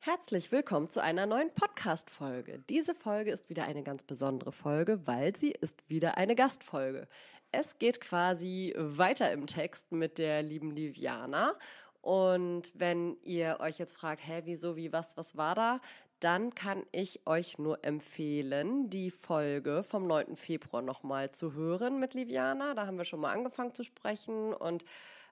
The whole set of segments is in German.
Herzlich willkommen zu einer neuen Podcast-Folge. Diese Folge ist wieder eine ganz besondere Folge, weil sie ist wieder eine Gastfolge. Es geht quasi weiter im Text mit der lieben Liviana. Und wenn ihr euch jetzt fragt, hä, wieso, wie, was, was war da, dann kann ich euch nur empfehlen, die Folge vom 9. Februar nochmal zu hören mit Liviana. Da haben wir schon mal angefangen zu sprechen und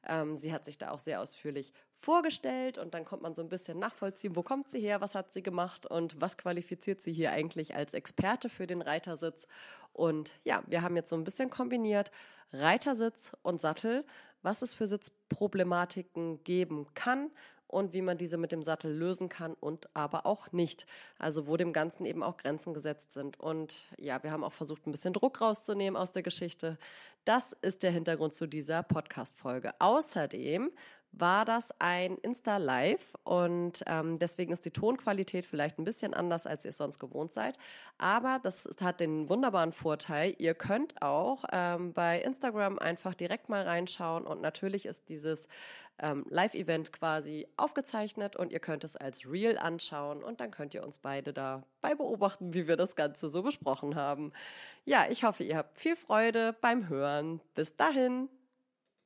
ähm, sie hat sich da auch sehr ausführlich vorgestellt und dann kommt man so ein bisschen nachvollziehen, wo kommt sie her, was hat sie gemacht und was qualifiziert sie hier eigentlich als Experte für den Reitersitz. Und ja, wir haben jetzt so ein bisschen kombiniert Reitersitz und Sattel, was es für Sitzproblematiken geben kann und wie man diese mit dem Sattel lösen kann und aber auch nicht. Also wo dem Ganzen eben auch Grenzen gesetzt sind. Und ja, wir haben auch versucht, ein bisschen Druck rauszunehmen aus der Geschichte. Das ist der Hintergrund zu dieser Podcast-Folge. Außerdem war das ein Insta-Live und ähm, deswegen ist die Tonqualität vielleicht ein bisschen anders, als ihr es sonst gewohnt seid. Aber das hat den wunderbaren Vorteil, ihr könnt auch ähm, bei Instagram einfach direkt mal reinschauen und natürlich ist dieses ähm, Live-Event quasi aufgezeichnet und ihr könnt es als Real anschauen und dann könnt ihr uns beide dabei beobachten, wie wir das Ganze so besprochen haben. Ja, ich hoffe, ihr habt viel Freude beim Hören. Bis dahin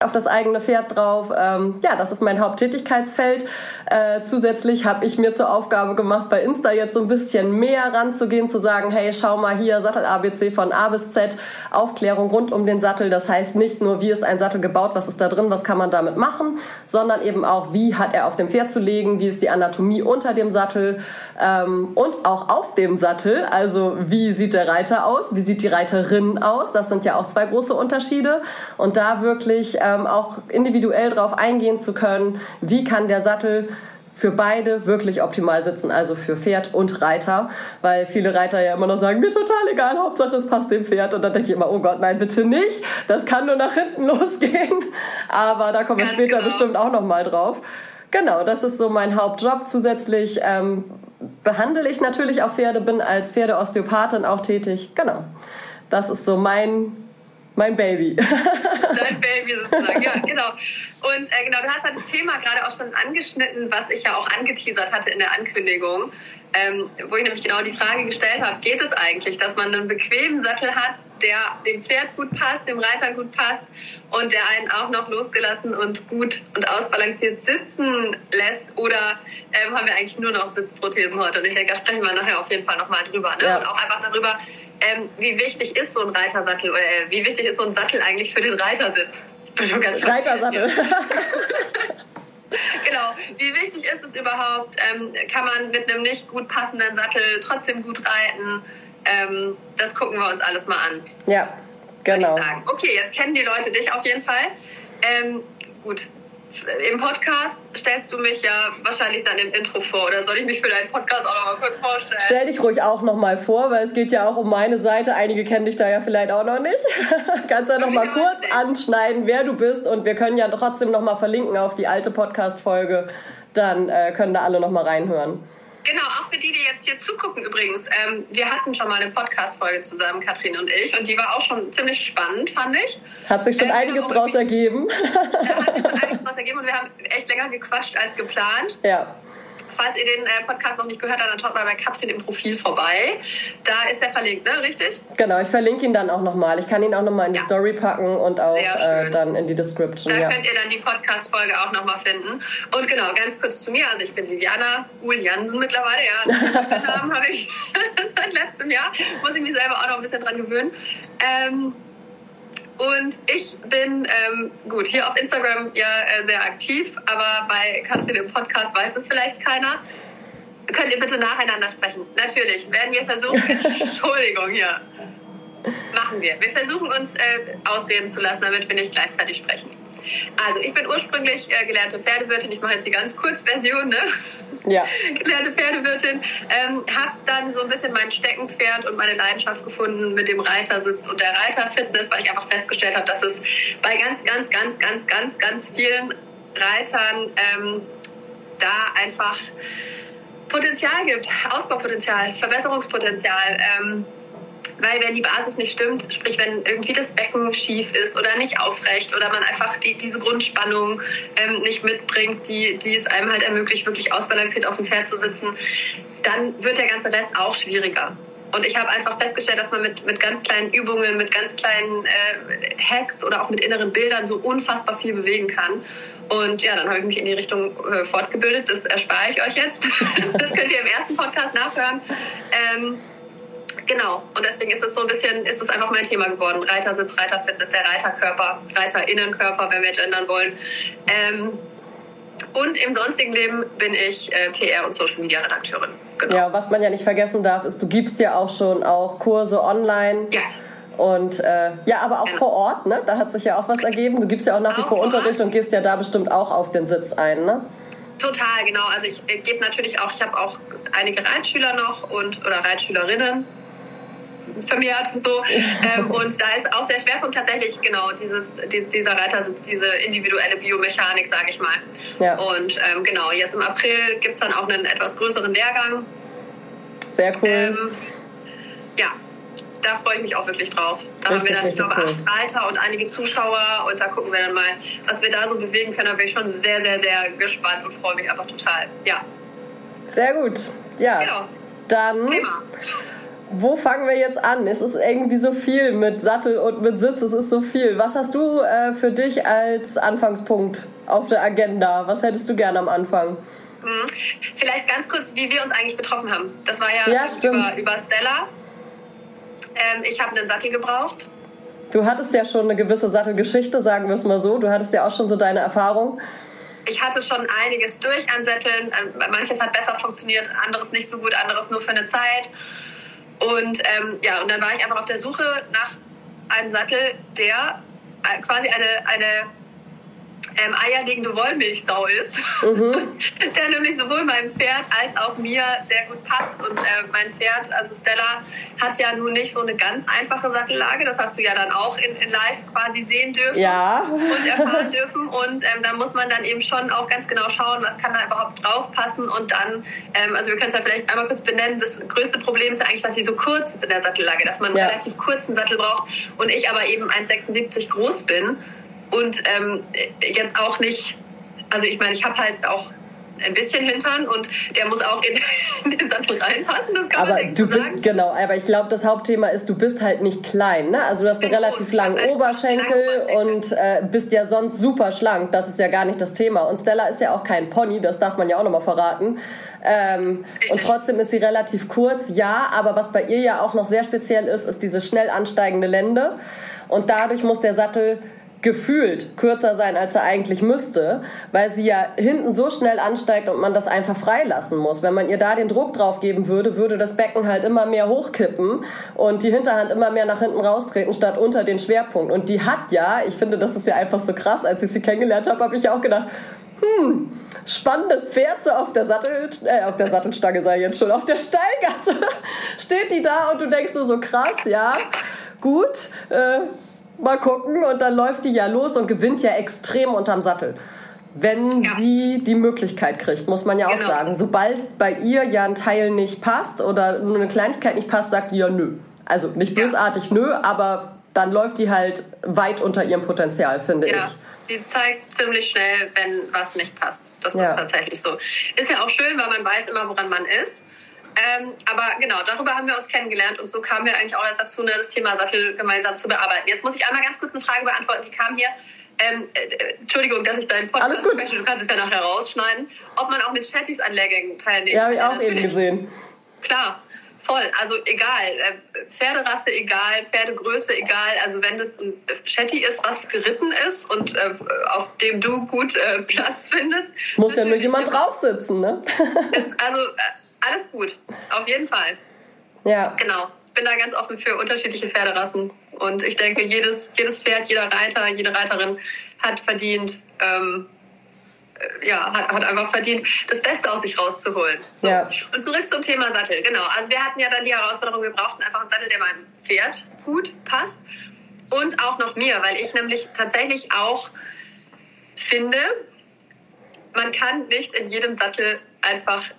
auf das eigene Pferd drauf. Ähm, ja, das ist mein Haupttätigkeitsfeld. Äh, zusätzlich habe ich mir zur Aufgabe gemacht, bei Insta jetzt so ein bisschen mehr ranzugehen, zu sagen, hey, schau mal hier, Sattel ABC von A bis Z, Aufklärung rund um den Sattel. Das heißt nicht nur, wie ist ein Sattel gebaut, was ist da drin, was kann man damit machen, sondern eben auch, wie hat er auf dem Pferd zu legen, wie ist die Anatomie unter dem Sattel ähm, und auch auf dem Sattel. Also wie sieht der Reiter aus, wie sieht die Reiterin aus. Das sind ja auch zwei große Unterschiede. Und da wirklich ähm, auch individuell darauf eingehen zu können, wie kann der Sattel für beide wirklich optimal sitzen, also für Pferd und Reiter, weil viele Reiter ja immer noch sagen, mir total egal, Hauptsache es passt dem Pferd und dann denke ich immer, oh Gott, nein, bitte nicht, das kann nur nach hinten losgehen, aber da kommen wir später genau. bestimmt auch noch mal drauf. Genau, das ist so mein Hauptjob. Zusätzlich ähm, behandle ich natürlich auch Pferde, bin als Pferdeosteopathin auch tätig. Genau, das ist so mein mein Baby. Dein Baby sozusagen, ja, genau. Und äh, genau, du hast das Thema gerade auch schon angeschnitten, was ich ja auch angeteasert hatte in der Ankündigung, ähm, wo ich nämlich genau die Frage gestellt habe, geht es eigentlich, dass man einen bequemen Sattel hat, der dem Pferd gut passt, dem Reiter gut passt und der einen auch noch losgelassen und gut und ausbalanciert sitzen lässt? Oder ähm, haben wir eigentlich nur noch Sitzprothesen heute? Und ich denke, da sprechen wir nachher auf jeden Fall nochmal drüber. Ne? Ja. Und auch einfach darüber, ähm, wie wichtig ist so ein Reitersattel, äh, wie wichtig ist so ein Sattel eigentlich für den Reitersitz? Reitersattel. genau. Wie wichtig ist es überhaupt? Ähm, kann man mit einem nicht gut passenden Sattel trotzdem gut reiten? Ähm, das gucken wir uns alles mal an. Ja, genau. Okay, jetzt kennen die Leute dich auf jeden Fall. Ähm, gut, im Podcast stellst du mich ja wahrscheinlich dann im Intro vor. Oder soll ich mich für deinen Podcast auch noch mal kurz vorstellen? Stell dich ruhig auch noch mal vor, weil es geht ja auch um meine Seite. Einige kennen dich da ja vielleicht auch noch nicht. Kannst ja noch mal kurz nicht. anschneiden, wer du bist. Und wir können ja trotzdem noch mal verlinken auf die alte Podcast-Folge. Dann äh, können da alle noch mal reinhören. Genau, auch für die, die jetzt hier zugucken übrigens. Ähm, wir hatten schon mal eine Podcast-Folge zusammen, Katrin und ich, und die war auch schon ziemlich spannend, fand ich. Hat sich schon ähm, einiges genau, draus ergeben. Ja, hat sich schon einiges draus ergeben und wir haben echt länger gequatscht als geplant. Ja falls ihr den äh, Podcast noch nicht gehört habt, dann schaut mal bei Katrin im Profil vorbei. Da ist er verlinkt, ne? Richtig? Genau, ich verlinke ihn dann auch nochmal. Ich kann ihn auch nochmal in die ja. Story packen und auch äh, dann in die Description. Da ja. könnt ihr dann die Podcast-Folge auch nochmal finden. Und genau, ganz kurz zu mir. Also ich bin Viviana Uhl Jansen mittlerweile. Ja, den Namen habe ich seit letztem Jahr. Muss ich mich selber auch noch ein bisschen dran gewöhnen. Ähm, und ich bin, ähm, gut, hier auf Instagram ja äh, sehr aktiv, aber bei Katrin im Podcast weiß es vielleicht keiner. Könnt ihr bitte nacheinander sprechen? Natürlich, werden wir versuchen. Entschuldigung hier. Machen wir. Wir versuchen uns äh, ausreden zu lassen, damit wir nicht gleichzeitig sprechen. Also, ich bin ursprünglich äh, gelernte Pferdewirtin. Ich mache jetzt die ganz Kurzversion, ne? Ja. gelernte Pferdewirtin. Ähm, habe dann so ein bisschen mein Steckenpferd und meine Leidenschaft gefunden mit dem Reitersitz und der Reiterfitness, weil ich einfach festgestellt habe, dass es bei ganz, ganz, ganz, ganz, ganz, ganz vielen Reitern ähm, da einfach Potenzial gibt, Ausbaupotenzial, Verbesserungspotenzial. Ähm, weil wenn die Basis nicht stimmt, sprich wenn irgendwie das Becken schief ist oder nicht aufrecht oder man einfach die, diese Grundspannung ähm, nicht mitbringt, die, die es einem halt ermöglicht, wirklich ausbalanciert auf dem Pferd zu sitzen, dann wird der ganze Rest auch schwieriger. Und ich habe einfach festgestellt, dass man mit, mit ganz kleinen Übungen, mit ganz kleinen äh, Hacks oder auch mit inneren Bildern so unfassbar viel bewegen kann. Und ja, dann habe ich mich in die Richtung äh, fortgebildet. Das erspare ich euch jetzt. das könnt ihr im ersten Podcast nachhören. Ähm, genau. Und deswegen ist es so ein bisschen, ist es einfach mein Thema geworden. Reitersitz, Reiterfitness, der Reiterkörper, Reiterinnenkörper, wenn wir gendern wollen. Ähm, und im sonstigen Leben bin ich äh, PR- und Social-Media-Redakteurin. Genau. Ja, was man ja nicht vergessen darf, ist, du gibst ja auch schon auch Kurse online. Ja. Und äh, ja, aber auch genau. vor Ort, ne? Da hat sich ja auch was ergeben. Du gibst ja auch nach wie vor Unterricht und gehst ja da bestimmt auch auf den Sitz ein, ne? Total, genau. Also ich äh, gebe natürlich auch, ich habe auch einige Reitschüler noch und oder Reitschülerinnen vermehrt so. Ähm, und da ist auch der Schwerpunkt tatsächlich genau dieses, die, dieser Reitersitz, diese individuelle Biomechanik, sage ich mal. Ja. Und ähm, genau, jetzt im April gibt es dann auch einen etwas größeren Lehrgang. Sehr cool. Ähm, ja, da freue ich mich auch wirklich drauf. Da richtig, haben wir dann, ich glaube, cool. acht Reiter und einige Zuschauer und da gucken wir dann mal, was wir da so bewegen können. Da bin ich schon sehr, sehr, sehr gespannt und freue mich einfach total. Ja. Sehr gut. Ja. Genau. Dann. Thema wo fangen wir jetzt an? Es ist irgendwie so viel mit Sattel und mit Sitz, es ist so viel. Was hast du äh, für dich als Anfangspunkt auf der Agenda? Was hättest du gerne am Anfang? Mhm. Vielleicht ganz kurz, wie wir uns eigentlich getroffen haben. Das war ja, ja über, über Stella. Ähm, ich habe einen Sattel gebraucht. Du hattest ja schon eine gewisse Sattelgeschichte, sagen wir es mal so. Du hattest ja auch schon so deine Erfahrung. Ich hatte schon einiges durch an Sätteln. Manches hat besser funktioniert, anderes nicht so gut, anderes nur für eine Zeit. Und ähm, ja, und dann war ich einfach auf der Suche nach einem Sattel, der äh, quasi eine, eine ähm, eierlegende Wollmilchsau ist, mhm. der nämlich sowohl meinem Pferd als auch mir sehr gut passt. Und äh, mein Pferd, also Stella, hat ja nun nicht so eine ganz einfache Sattellage. Das hast du ja dann auch in, in live quasi sehen dürfen ja. und erfahren dürfen. Und ähm, da muss man dann eben schon auch ganz genau schauen, was kann da überhaupt draufpassen. Und dann, ähm, also wir können es ja vielleicht einmal kurz benennen, das größte Problem ist ja eigentlich, dass sie so kurz ist in der Sattellage, dass man einen ja. relativ kurzen Sattel braucht und ich aber eben 1,76 groß bin und ähm, jetzt auch nicht, also ich meine, ich habe halt auch ein bisschen Hintern und der muss auch in, in den Sattel reinpassen, das kann aber man nicht du so sagen. Bist, genau, aber ich glaube, das Hauptthema ist, du bist halt nicht klein, ne? Also du hast einen relativ langen Oberschenkel, Oberschenkel, und äh, bist ja sonst super schlank, das ist ja gar nicht das Thema. Und Stella ist ja auch kein Pony, das darf man ja auch nochmal verraten. Ähm, und trotzdem ist sie relativ kurz, ja, aber was bei ihr ja auch noch sehr speziell ist, ist diese schnell ansteigende Lände. Und dadurch muss der Sattel gefühlt kürzer sein, als er eigentlich müsste, weil sie ja hinten so schnell ansteigt und man das einfach freilassen muss. Wenn man ihr da den Druck drauf geben würde, würde das Becken halt immer mehr hochkippen und die Hinterhand immer mehr nach hinten raustreten, statt unter den Schwerpunkt. Und die hat ja, ich finde, das ist ja einfach so krass, als ich sie kennengelernt habe, habe ich ja auch gedacht, hm, spannendes Pferd so auf der Sattel, äh, auf der Sattelstange sei jetzt schon, auf der Steilgasse steht die da und du denkst so, so krass, ja, gut, äh, mal gucken. Und dann läuft die ja los und gewinnt ja extrem unterm Sattel. Wenn ja. sie die Möglichkeit kriegt, muss man ja auch genau. sagen. Sobald bei ihr ja ein Teil nicht passt oder nur eine Kleinigkeit nicht passt, sagt die ja nö. Also nicht bösartig ja. nö, aber dann läuft die halt weit unter ihrem Potenzial, finde ja. ich die zeigt ziemlich schnell, wenn was nicht passt. Das ja. ist tatsächlich so. Ist ja auch schön, weil man weiß immer, woran man ist. Ähm, aber genau, darüber haben wir uns kennengelernt und so kamen wir eigentlich auch erst dazu, ne, das Thema Sattel gemeinsam zu bearbeiten. Jetzt muss ich einmal ganz kurz eine Frage beantworten, die kam hier. Ähm, äh, Entschuldigung, dass ich deinen Podcast spreche, du kannst es ja nachher rausschneiden. Ob man auch mit Chattys an Lehrgängen teilnehmen Ja, habe ich auch Natürlich. eben gesehen. Klar, voll. Also egal. Äh, Pferderasse egal, Pferdegröße egal. Also wenn das ein Chatty ist, was geritten ist und äh, auf dem du gut äh, Platz findest. Muss ja nur jemand draufsitzen, ne? ist, also äh, alles gut, auf jeden Fall. Ja. Genau. Ich bin da ganz offen für unterschiedliche Pferderassen. Und ich denke, jedes, jedes Pferd, jeder Reiter, jede Reiterin hat verdient, ähm, äh, ja, hat, hat einfach verdient, das Beste aus sich rauszuholen. So. Ja. Und zurück zum Thema Sattel. Genau. Also wir hatten ja dann die Herausforderung, wir brauchten einfach einen Sattel, der meinem Pferd gut passt. Und auch noch mir, weil ich nämlich tatsächlich auch finde, man kann nicht in jedem Sattel einfach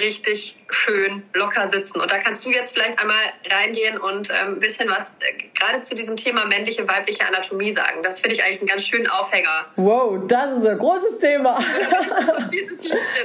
richtig schön locker sitzen. Und da kannst du jetzt vielleicht einmal reingehen und ähm, ein bisschen was äh, gerade zu diesem Thema männliche, weibliche Anatomie sagen. Das finde ich eigentlich einen ganz schönen Aufhänger. Wow, das ist ein großes Thema.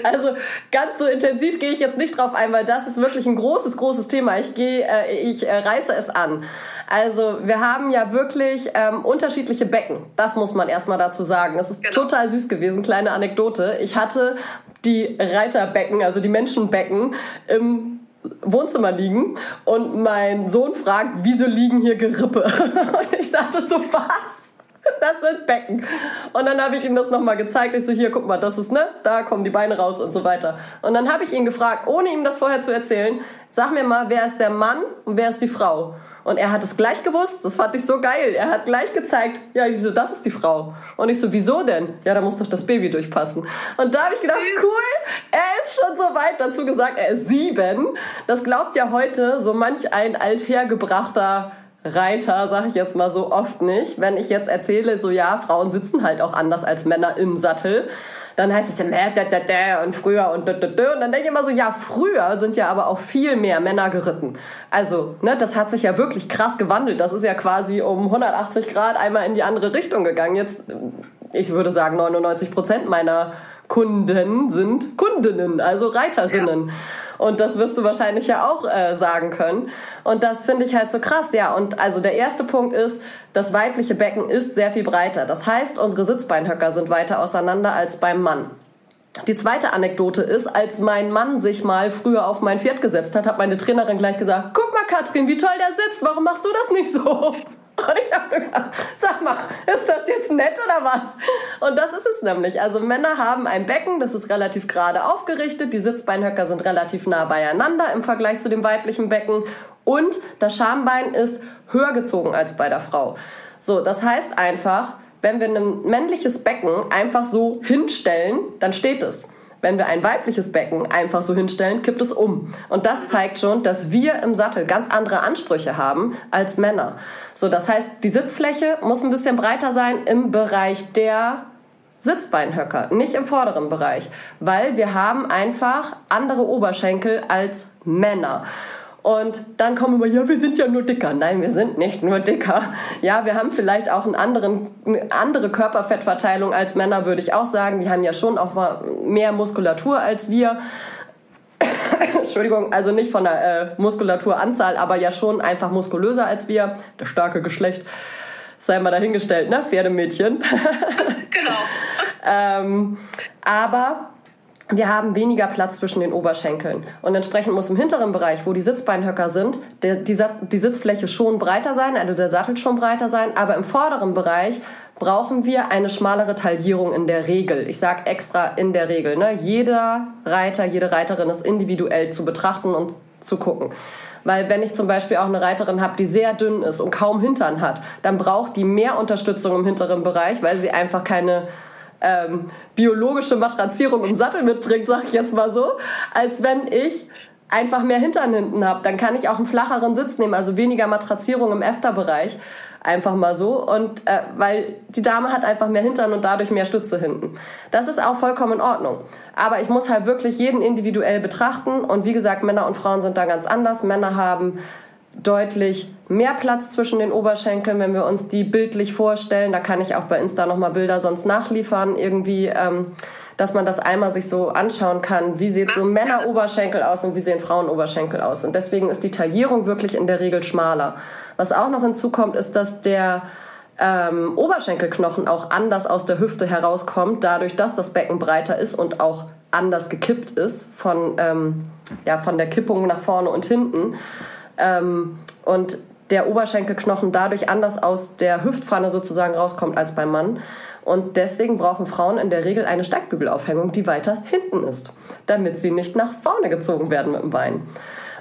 Also ganz so intensiv gehe ich jetzt nicht drauf ein, weil das ist wirklich ein großes, großes Thema. Ich gehe, äh, ich äh, reiße es an. Also wir haben ja wirklich ähm, unterschiedliche Becken. Das muss man erstmal dazu sagen. Das ist genau. total süß gewesen, kleine Anekdote. Ich hatte die Reiterbecken, also die Menschenbecken im Wohnzimmer liegen und mein Sohn fragt, wieso liegen hier Gerippe? Und ich sagte so, was? Das sind Becken. Und dann habe ich ihm das nochmal gezeigt. Ich so, hier, guck mal, das ist, ne? Da kommen die Beine raus und so weiter. Und dann habe ich ihn gefragt, ohne ihm das vorher zu erzählen, sag mir mal, wer ist der Mann und wer ist die Frau? Und er hat es gleich gewusst. Das fand ich so geil. Er hat gleich gezeigt, ja, wieso, das ist die Frau. Und ich so, wieso denn? Ja, da muss doch das Baby durchpassen. Und da habe ich gedacht, cool, er ist schon so weit dazu gesagt, er ist sieben. Das glaubt ja heute so manch ein althergebrachter Reiter, sage ich jetzt mal so oft nicht. Wenn ich jetzt erzähle, so ja, Frauen sitzen halt auch anders als Männer im Sattel dann heißt es ja, da, da, da, und früher und da, da, da. Und dann denke ich immer so, ja, früher sind ja aber auch viel mehr Männer geritten. Also, ne, das hat sich ja wirklich krass gewandelt. Das ist ja quasi um 180 Grad einmal in die andere Richtung gegangen. Jetzt, ich würde sagen, 99 Prozent meiner Kunden sind Kundinnen, also Reiterinnen. Ja. Und das wirst du wahrscheinlich ja auch äh, sagen können. Und das finde ich halt so krass. Ja, und also der erste Punkt ist, das weibliche Becken ist sehr viel breiter. Das heißt, unsere Sitzbeinhöcker sind weiter auseinander als beim Mann. Die zweite Anekdote ist, als mein Mann sich mal früher auf mein Pferd gesetzt hat, hat meine Trainerin gleich gesagt, guck mal Katrin, wie toll der sitzt, warum machst du das nicht so? Und ich habe gedacht, sag mal, ist das jetzt nett oder was? Und das ist es nämlich. Also Männer haben ein Becken, das ist relativ gerade aufgerichtet, die Sitzbeinhöcker sind relativ nah beieinander im Vergleich zu dem weiblichen Becken und das Schambein ist höher gezogen als bei der Frau. So, das heißt einfach, wenn wir ein männliches Becken einfach so hinstellen, dann steht es. Wenn wir ein weibliches Becken einfach so hinstellen, kippt es um. Und das zeigt schon, dass wir im Sattel ganz andere Ansprüche haben als Männer. So, das heißt, die Sitzfläche muss ein bisschen breiter sein im Bereich der Sitzbeinhöcker, nicht im vorderen Bereich, weil wir haben einfach andere Oberschenkel als Männer. Und dann kommen wir, ja, wir sind ja nur dicker. Nein, wir sind nicht nur dicker. Ja, wir haben vielleicht auch einen anderen, eine andere Körperfettverteilung als Männer, würde ich auch sagen. Die haben ja schon auch mehr Muskulatur als wir. Entschuldigung, also nicht von der äh, Muskulaturanzahl, aber ja schon einfach muskulöser als wir. Das starke Geschlecht sei mal dahingestellt, ne? Pferdemädchen. genau. ähm, aber wir haben weniger Platz zwischen den Oberschenkeln. Und entsprechend muss im hinteren Bereich, wo die Sitzbeinhöcker sind, der, die, die Sitzfläche schon breiter sein, also der Sattel schon breiter sein. Aber im vorderen Bereich brauchen wir eine schmalere Taillierung in der Regel. Ich sage extra in der Regel. Ne? Jeder Reiter, jede Reiterin ist individuell zu betrachten und zu gucken. Weil wenn ich zum Beispiel auch eine Reiterin habe, die sehr dünn ist und kaum Hintern hat, dann braucht die mehr Unterstützung im hinteren Bereich, weil sie einfach keine ähm, biologische Matrazierung im Sattel mitbringt, sag ich jetzt mal so, als wenn ich einfach mehr Hintern hinten habe. Dann kann ich auch einen flacheren Sitz nehmen, also weniger Matrazierung im Afterbereich. Einfach mal so. Und äh, weil die Dame hat einfach mehr Hintern und dadurch mehr Stütze hinten. Das ist auch vollkommen in Ordnung. Aber ich muss halt wirklich jeden individuell betrachten. Und wie gesagt, Männer und Frauen sind da ganz anders. Männer haben deutlich mehr Platz zwischen den Oberschenkeln, wenn wir uns die bildlich vorstellen. Da kann ich auch bei Insta nochmal Bilder sonst nachliefern, irgendwie, ähm, dass man das einmal sich so anschauen kann, wie sieht so Männeroberschenkel aus und wie sehen Frauenoberschenkel aus. Und deswegen ist die Taillierung wirklich in der Regel schmaler. Was auch noch hinzukommt, ist, dass der ähm, Oberschenkelknochen auch anders aus der Hüfte herauskommt, dadurch, dass das Becken breiter ist und auch anders gekippt ist von, ähm, ja, von der Kippung nach vorne und hinten. Ähm, und der Oberschenkelknochen dadurch anders aus der Hüftpfanne sozusagen rauskommt als beim Mann. Und deswegen brauchen Frauen in der Regel eine Steigbügelaufhängung, die weiter hinten ist, damit sie nicht nach vorne gezogen werden mit dem Bein.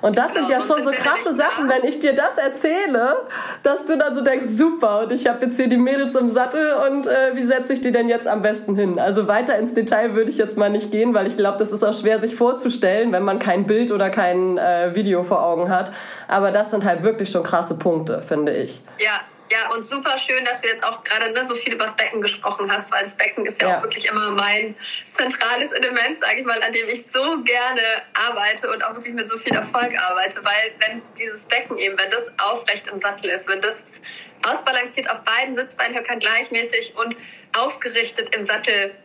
Und das sind ja schon so krasse Sachen, wenn ich dir das erzähle, dass du dann so denkst, super, und ich habe jetzt hier die Mädels im Sattel und äh, wie setze ich die denn jetzt am besten hin? Also weiter ins Detail würde ich jetzt mal nicht gehen, weil ich glaube, das ist auch schwer sich vorzustellen, wenn man kein Bild oder kein äh, Video vor Augen hat. Aber das sind halt wirklich schon krasse Punkte, finde ich. Ja, ja, und super schön, dass du jetzt auch gerade ne, so viel über das Becken gesprochen hast, weil das Becken ist ja, ja. auch wirklich immer mein zentrales Element, sage ich mal, an dem ich so gerne arbeite und auch wirklich mit so viel Erfolg arbeite, weil wenn dieses Becken eben, wenn das aufrecht im Sattel ist, wenn das ausbalanciert auf beiden Sitzbeinhöckern gleichmäßig und aufgerichtet im Sattel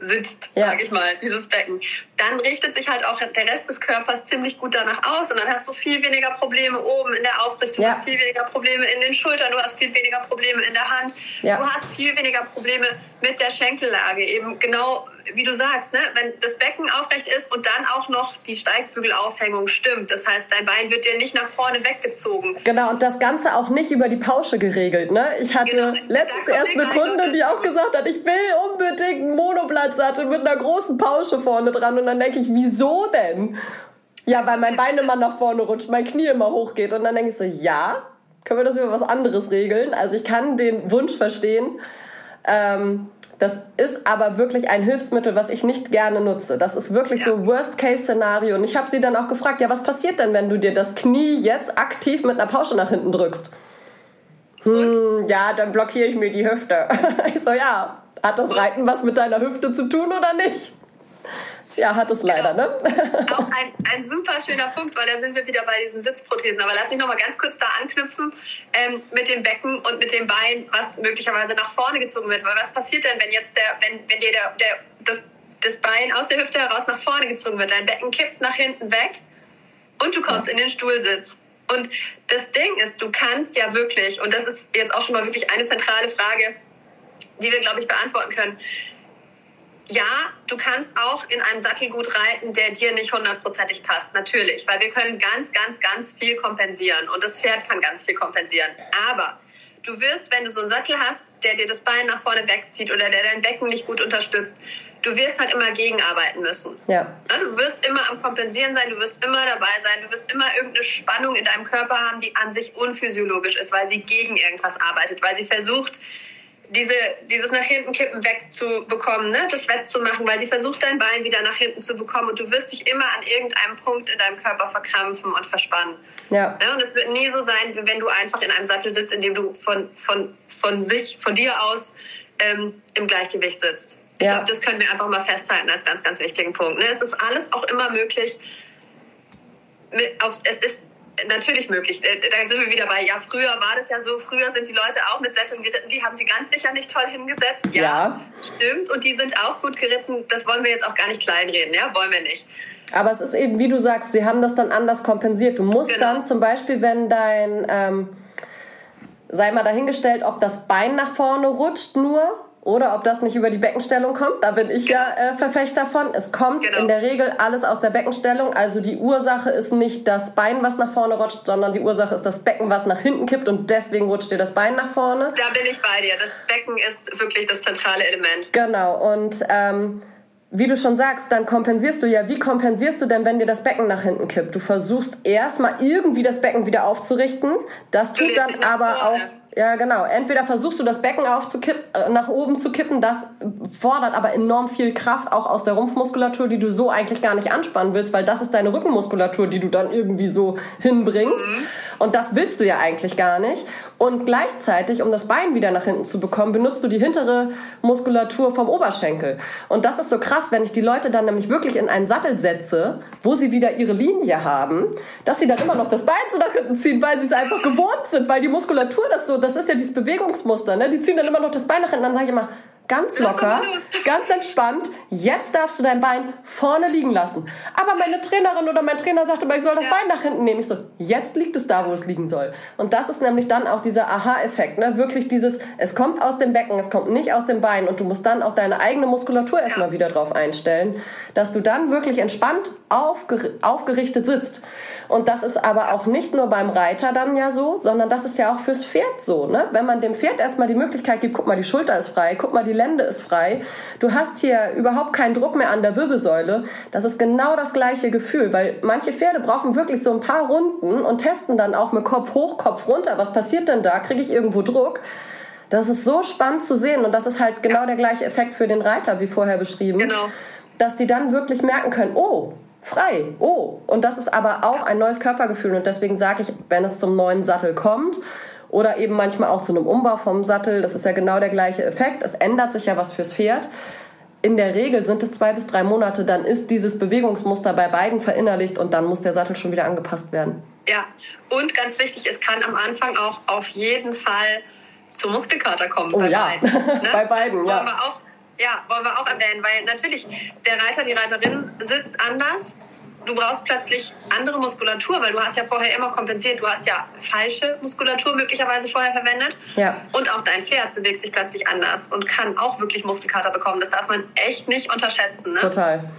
sitzt, ja. sage ich mal, dieses Becken, dann richtet sich halt auch der Rest des Körpers ziemlich gut danach aus und dann hast du viel weniger Probleme oben in der Aufrichtung, ja. du hast viel weniger Probleme in den Schultern, du hast viel weniger Probleme in der Hand, ja. du hast viel weniger Probleme mit der Schenkellage, eben genau wie du sagst, ne? wenn das Becken aufrecht ist und dann auch noch die Steigbügelaufhängung stimmt. Das heißt, dein Bein wird dir nicht nach vorne weggezogen. Genau, und das Ganze auch nicht über die Pausche geregelt. Ne? Ich hatte genau, letztens erst eine Kundin, die auch gesagt hat, ich will unbedingt einen Monoblattsattel mit einer großen Pausche vorne dran. Und dann denke ich, wieso denn? Ja, weil mein Bein immer nach vorne rutscht, mein Knie immer hochgeht. Und dann denke ich so, ja, können wir das über was anderes regeln? Also ich kann den Wunsch verstehen. Ähm, das ist aber wirklich ein Hilfsmittel, was ich nicht gerne nutze. Das ist wirklich ja. so Worst-Case-Szenario. Und ich habe sie dann auch gefragt, ja, was passiert denn, wenn du dir das Knie jetzt aktiv mit einer Pausche nach hinten drückst? Hm, ja, dann blockiere ich mir die Hüfte. ich so, ja, hat das Reiten was mit deiner Hüfte zu tun oder nicht? Ja, hat es leider, genau. ne? Auch ein, ein super schöner Punkt, weil da sind wir wieder bei diesen Sitzprothesen. Aber lass mich noch mal ganz kurz da anknüpfen ähm, mit dem Becken und mit dem Bein, was möglicherweise nach vorne gezogen wird. Weil was passiert denn, wenn jetzt der, wenn, wenn dir der, der, das, das Bein aus der Hüfte heraus nach vorne gezogen wird? Dein Becken kippt nach hinten weg und du kommst in den Stuhlsitz. Und das Ding ist, du kannst ja wirklich, und das ist jetzt auch schon mal wirklich eine zentrale Frage, die wir, glaube ich, beantworten können ja, du kannst auch in einem Sattel gut reiten, der dir nicht hundertprozentig passt, natürlich, weil wir können ganz, ganz, ganz viel kompensieren und das Pferd kann ganz viel kompensieren. Aber du wirst, wenn du so einen Sattel hast, der dir das Bein nach vorne wegzieht oder der dein Becken nicht gut unterstützt, du wirst halt immer gegenarbeiten müssen. Ja. Du wirst immer am Kompensieren sein, du wirst immer dabei sein, du wirst immer irgendeine Spannung in deinem Körper haben, die an sich unphysiologisch ist, weil sie gegen irgendwas arbeitet, weil sie versucht, diese, dieses nach hinten kippen wegzubekommen, ne? das wettzumachen, weil sie versucht, dein Bein wieder nach hinten zu bekommen und du wirst dich immer an irgendeinem Punkt in deinem Körper verkrampfen und verspannen. Ja. ja und es wird nie so sein, wenn du einfach in einem Sattel sitzt, in dem du von, von, von sich, von dir aus ähm, im Gleichgewicht sitzt. Ich ja. glaube, das können wir einfach mal festhalten als ganz, ganz wichtigen Punkt. Ne? Es ist alles auch immer möglich. Mit, auf, es ist natürlich möglich. Äh, da sind wir wieder bei, ja, früher war das ja so, früher sind die Leute auch mit Sätteln geritten, die haben sie ganz sicher nicht toll hingesetzt. Ja, ja, stimmt. Und die sind auch gut geritten. Das wollen wir jetzt auch gar nicht kleinreden, ja, wollen wir nicht. Aber es ist eben, wie du sagst, sie haben das dann anders kompensiert. Du musst genau. dann zum Beispiel, wenn dein, ähm, sei mal dahingestellt, ob das Bein nach vorne rutscht nur oder ob das nicht über die Beckenstellung kommt. Da bin ich genau. ja äh, Verfechter von. Es kommt genau. in der Regel alles aus der Beckenstellung. Also die Ursache ist nicht das Bein, was nach vorne rutscht, sondern die Ursache ist das Becken, was nach hinten kippt und deswegen rutscht dir das Bein nach vorne. Da bin ich bei dir. Das Becken ist wirklich das zentrale Element. Genau. Und ähm, wie du schon sagst, dann kompensierst du ja. Wie kompensierst du denn, wenn dir das Becken nach hinten kippt? Du versuchst erstmal irgendwie das Becken wieder aufzurichten. Das tut dann aber vorne. auch ja, genau. Entweder versuchst du das Becken aufzukippen, äh, nach oben zu kippen, das fordert aber enorm viel Kraft auch aus der Rumpfmuskulatur, die du so eigentlich gar nicht anspannen willst, weil das ist deine Rückenmuskulatur, die du dann irgendwie so hinbringst. Mhm. Und das willst du ja eigentlich gar nicht. Und gleichzeitig, um das Bein wieder nach hinten zu bekommen, benutzt du die hintere Muskulatur vom Oberschenkel. Und das ist so krass, wenn ich die Leute dann nämlich wirklich in einen Sattel setze, wo sie wieder ihre Linie haben, dass sie dann immer noch das Bein so nach hinten ziehen, weil sie es einfach gewohnt sind, weil die Muskulatur das so, das ist ja dieses Bewegungsmuster, ne? Die ziehen dann immer noch das Bein nach hinten, dann sage ich immer, ganz locker, ganz entspannt. Jetzt darfst du dein Bein vorne liegen lassen. Aber meine Trainerin oder mein Trainer sagte, ich soll das ja. Bein nach hinten nehmen. Ich so, jetzt liegt es da, wo es liegen soll. Und das ist nämlich dann auch dieser Aha-Effekt. Ne? Wirklich dieses, es kommt aus dem Becken, es kommt nicht aus dem Bein. Und du musst dann auch deine eigene Muskulatur erstmal ja. wieder drauf einstellen, dass du dann wirklich entspannt aufger aufgerichtet sitzt. Und das ist aber auch nicht nur beim Reiter dann ja so, sondern das ist ja auch fürs Pferd so. Ne? Wenn man dem Pferd erstmal die Möglichkeit gibt, guck mal, die Schulter ist frei, guck mal, die Lende ist frei, du hast hier überhaupt keinen Druck mehr an der Wirbelsäule, das ist genau das gleiche Gefühl, weil manche Pferde brauchen wirklich so ein paar Runden und testen dann auch mit Kopf hoch, Kopf runter, was passiert denn da, kriege ich irgendwo Druck? Das ist so spannend zu sehen und das ist halt genau der gleiche Effekt für den Reiter, wie vorher beschrieben. Genau. Dass die dann wirklich merken können, oh, frei. Oh, und das ist aber auch ein neues Körpergefühl und deswegen sage ich, wenn es zum neuen Sattel kommt Oder eben manchmal auch zu einem Umbau vom Sattel. Das ist ja genau der gleiche Effekt. Es ändert sich ja was fürs Pferd. In der Regel sind es zwei bis drei Monate, dann ist dieses Bewegungsmuster bei beiden verinnerlicht und dann muss der Sattel schon wieder angepasst werden. Ja, und ganz wichtig, es kann am Anfang auch auf jeden Fall zu Muskelkater kommen. Oh bei ja, beiden, ne? bei beiden, ja. Wir auch, ja, wollen wir auch erwähnen, weil natürlich der Reiter, die Reiterin sitzt anders du brauchst plötzlich andere Muskulatur, weil du hast ja vorher immer kompensiert. Du hast ja falsche Muskulatur möglicherweise vorher verwendet. Ja. Und auch dein Pferd bewegt sich plötzlich anders und kann auch wirklich Muskelkater bekommen. Das darf man echt nicht unterschätzen. Ne? Total.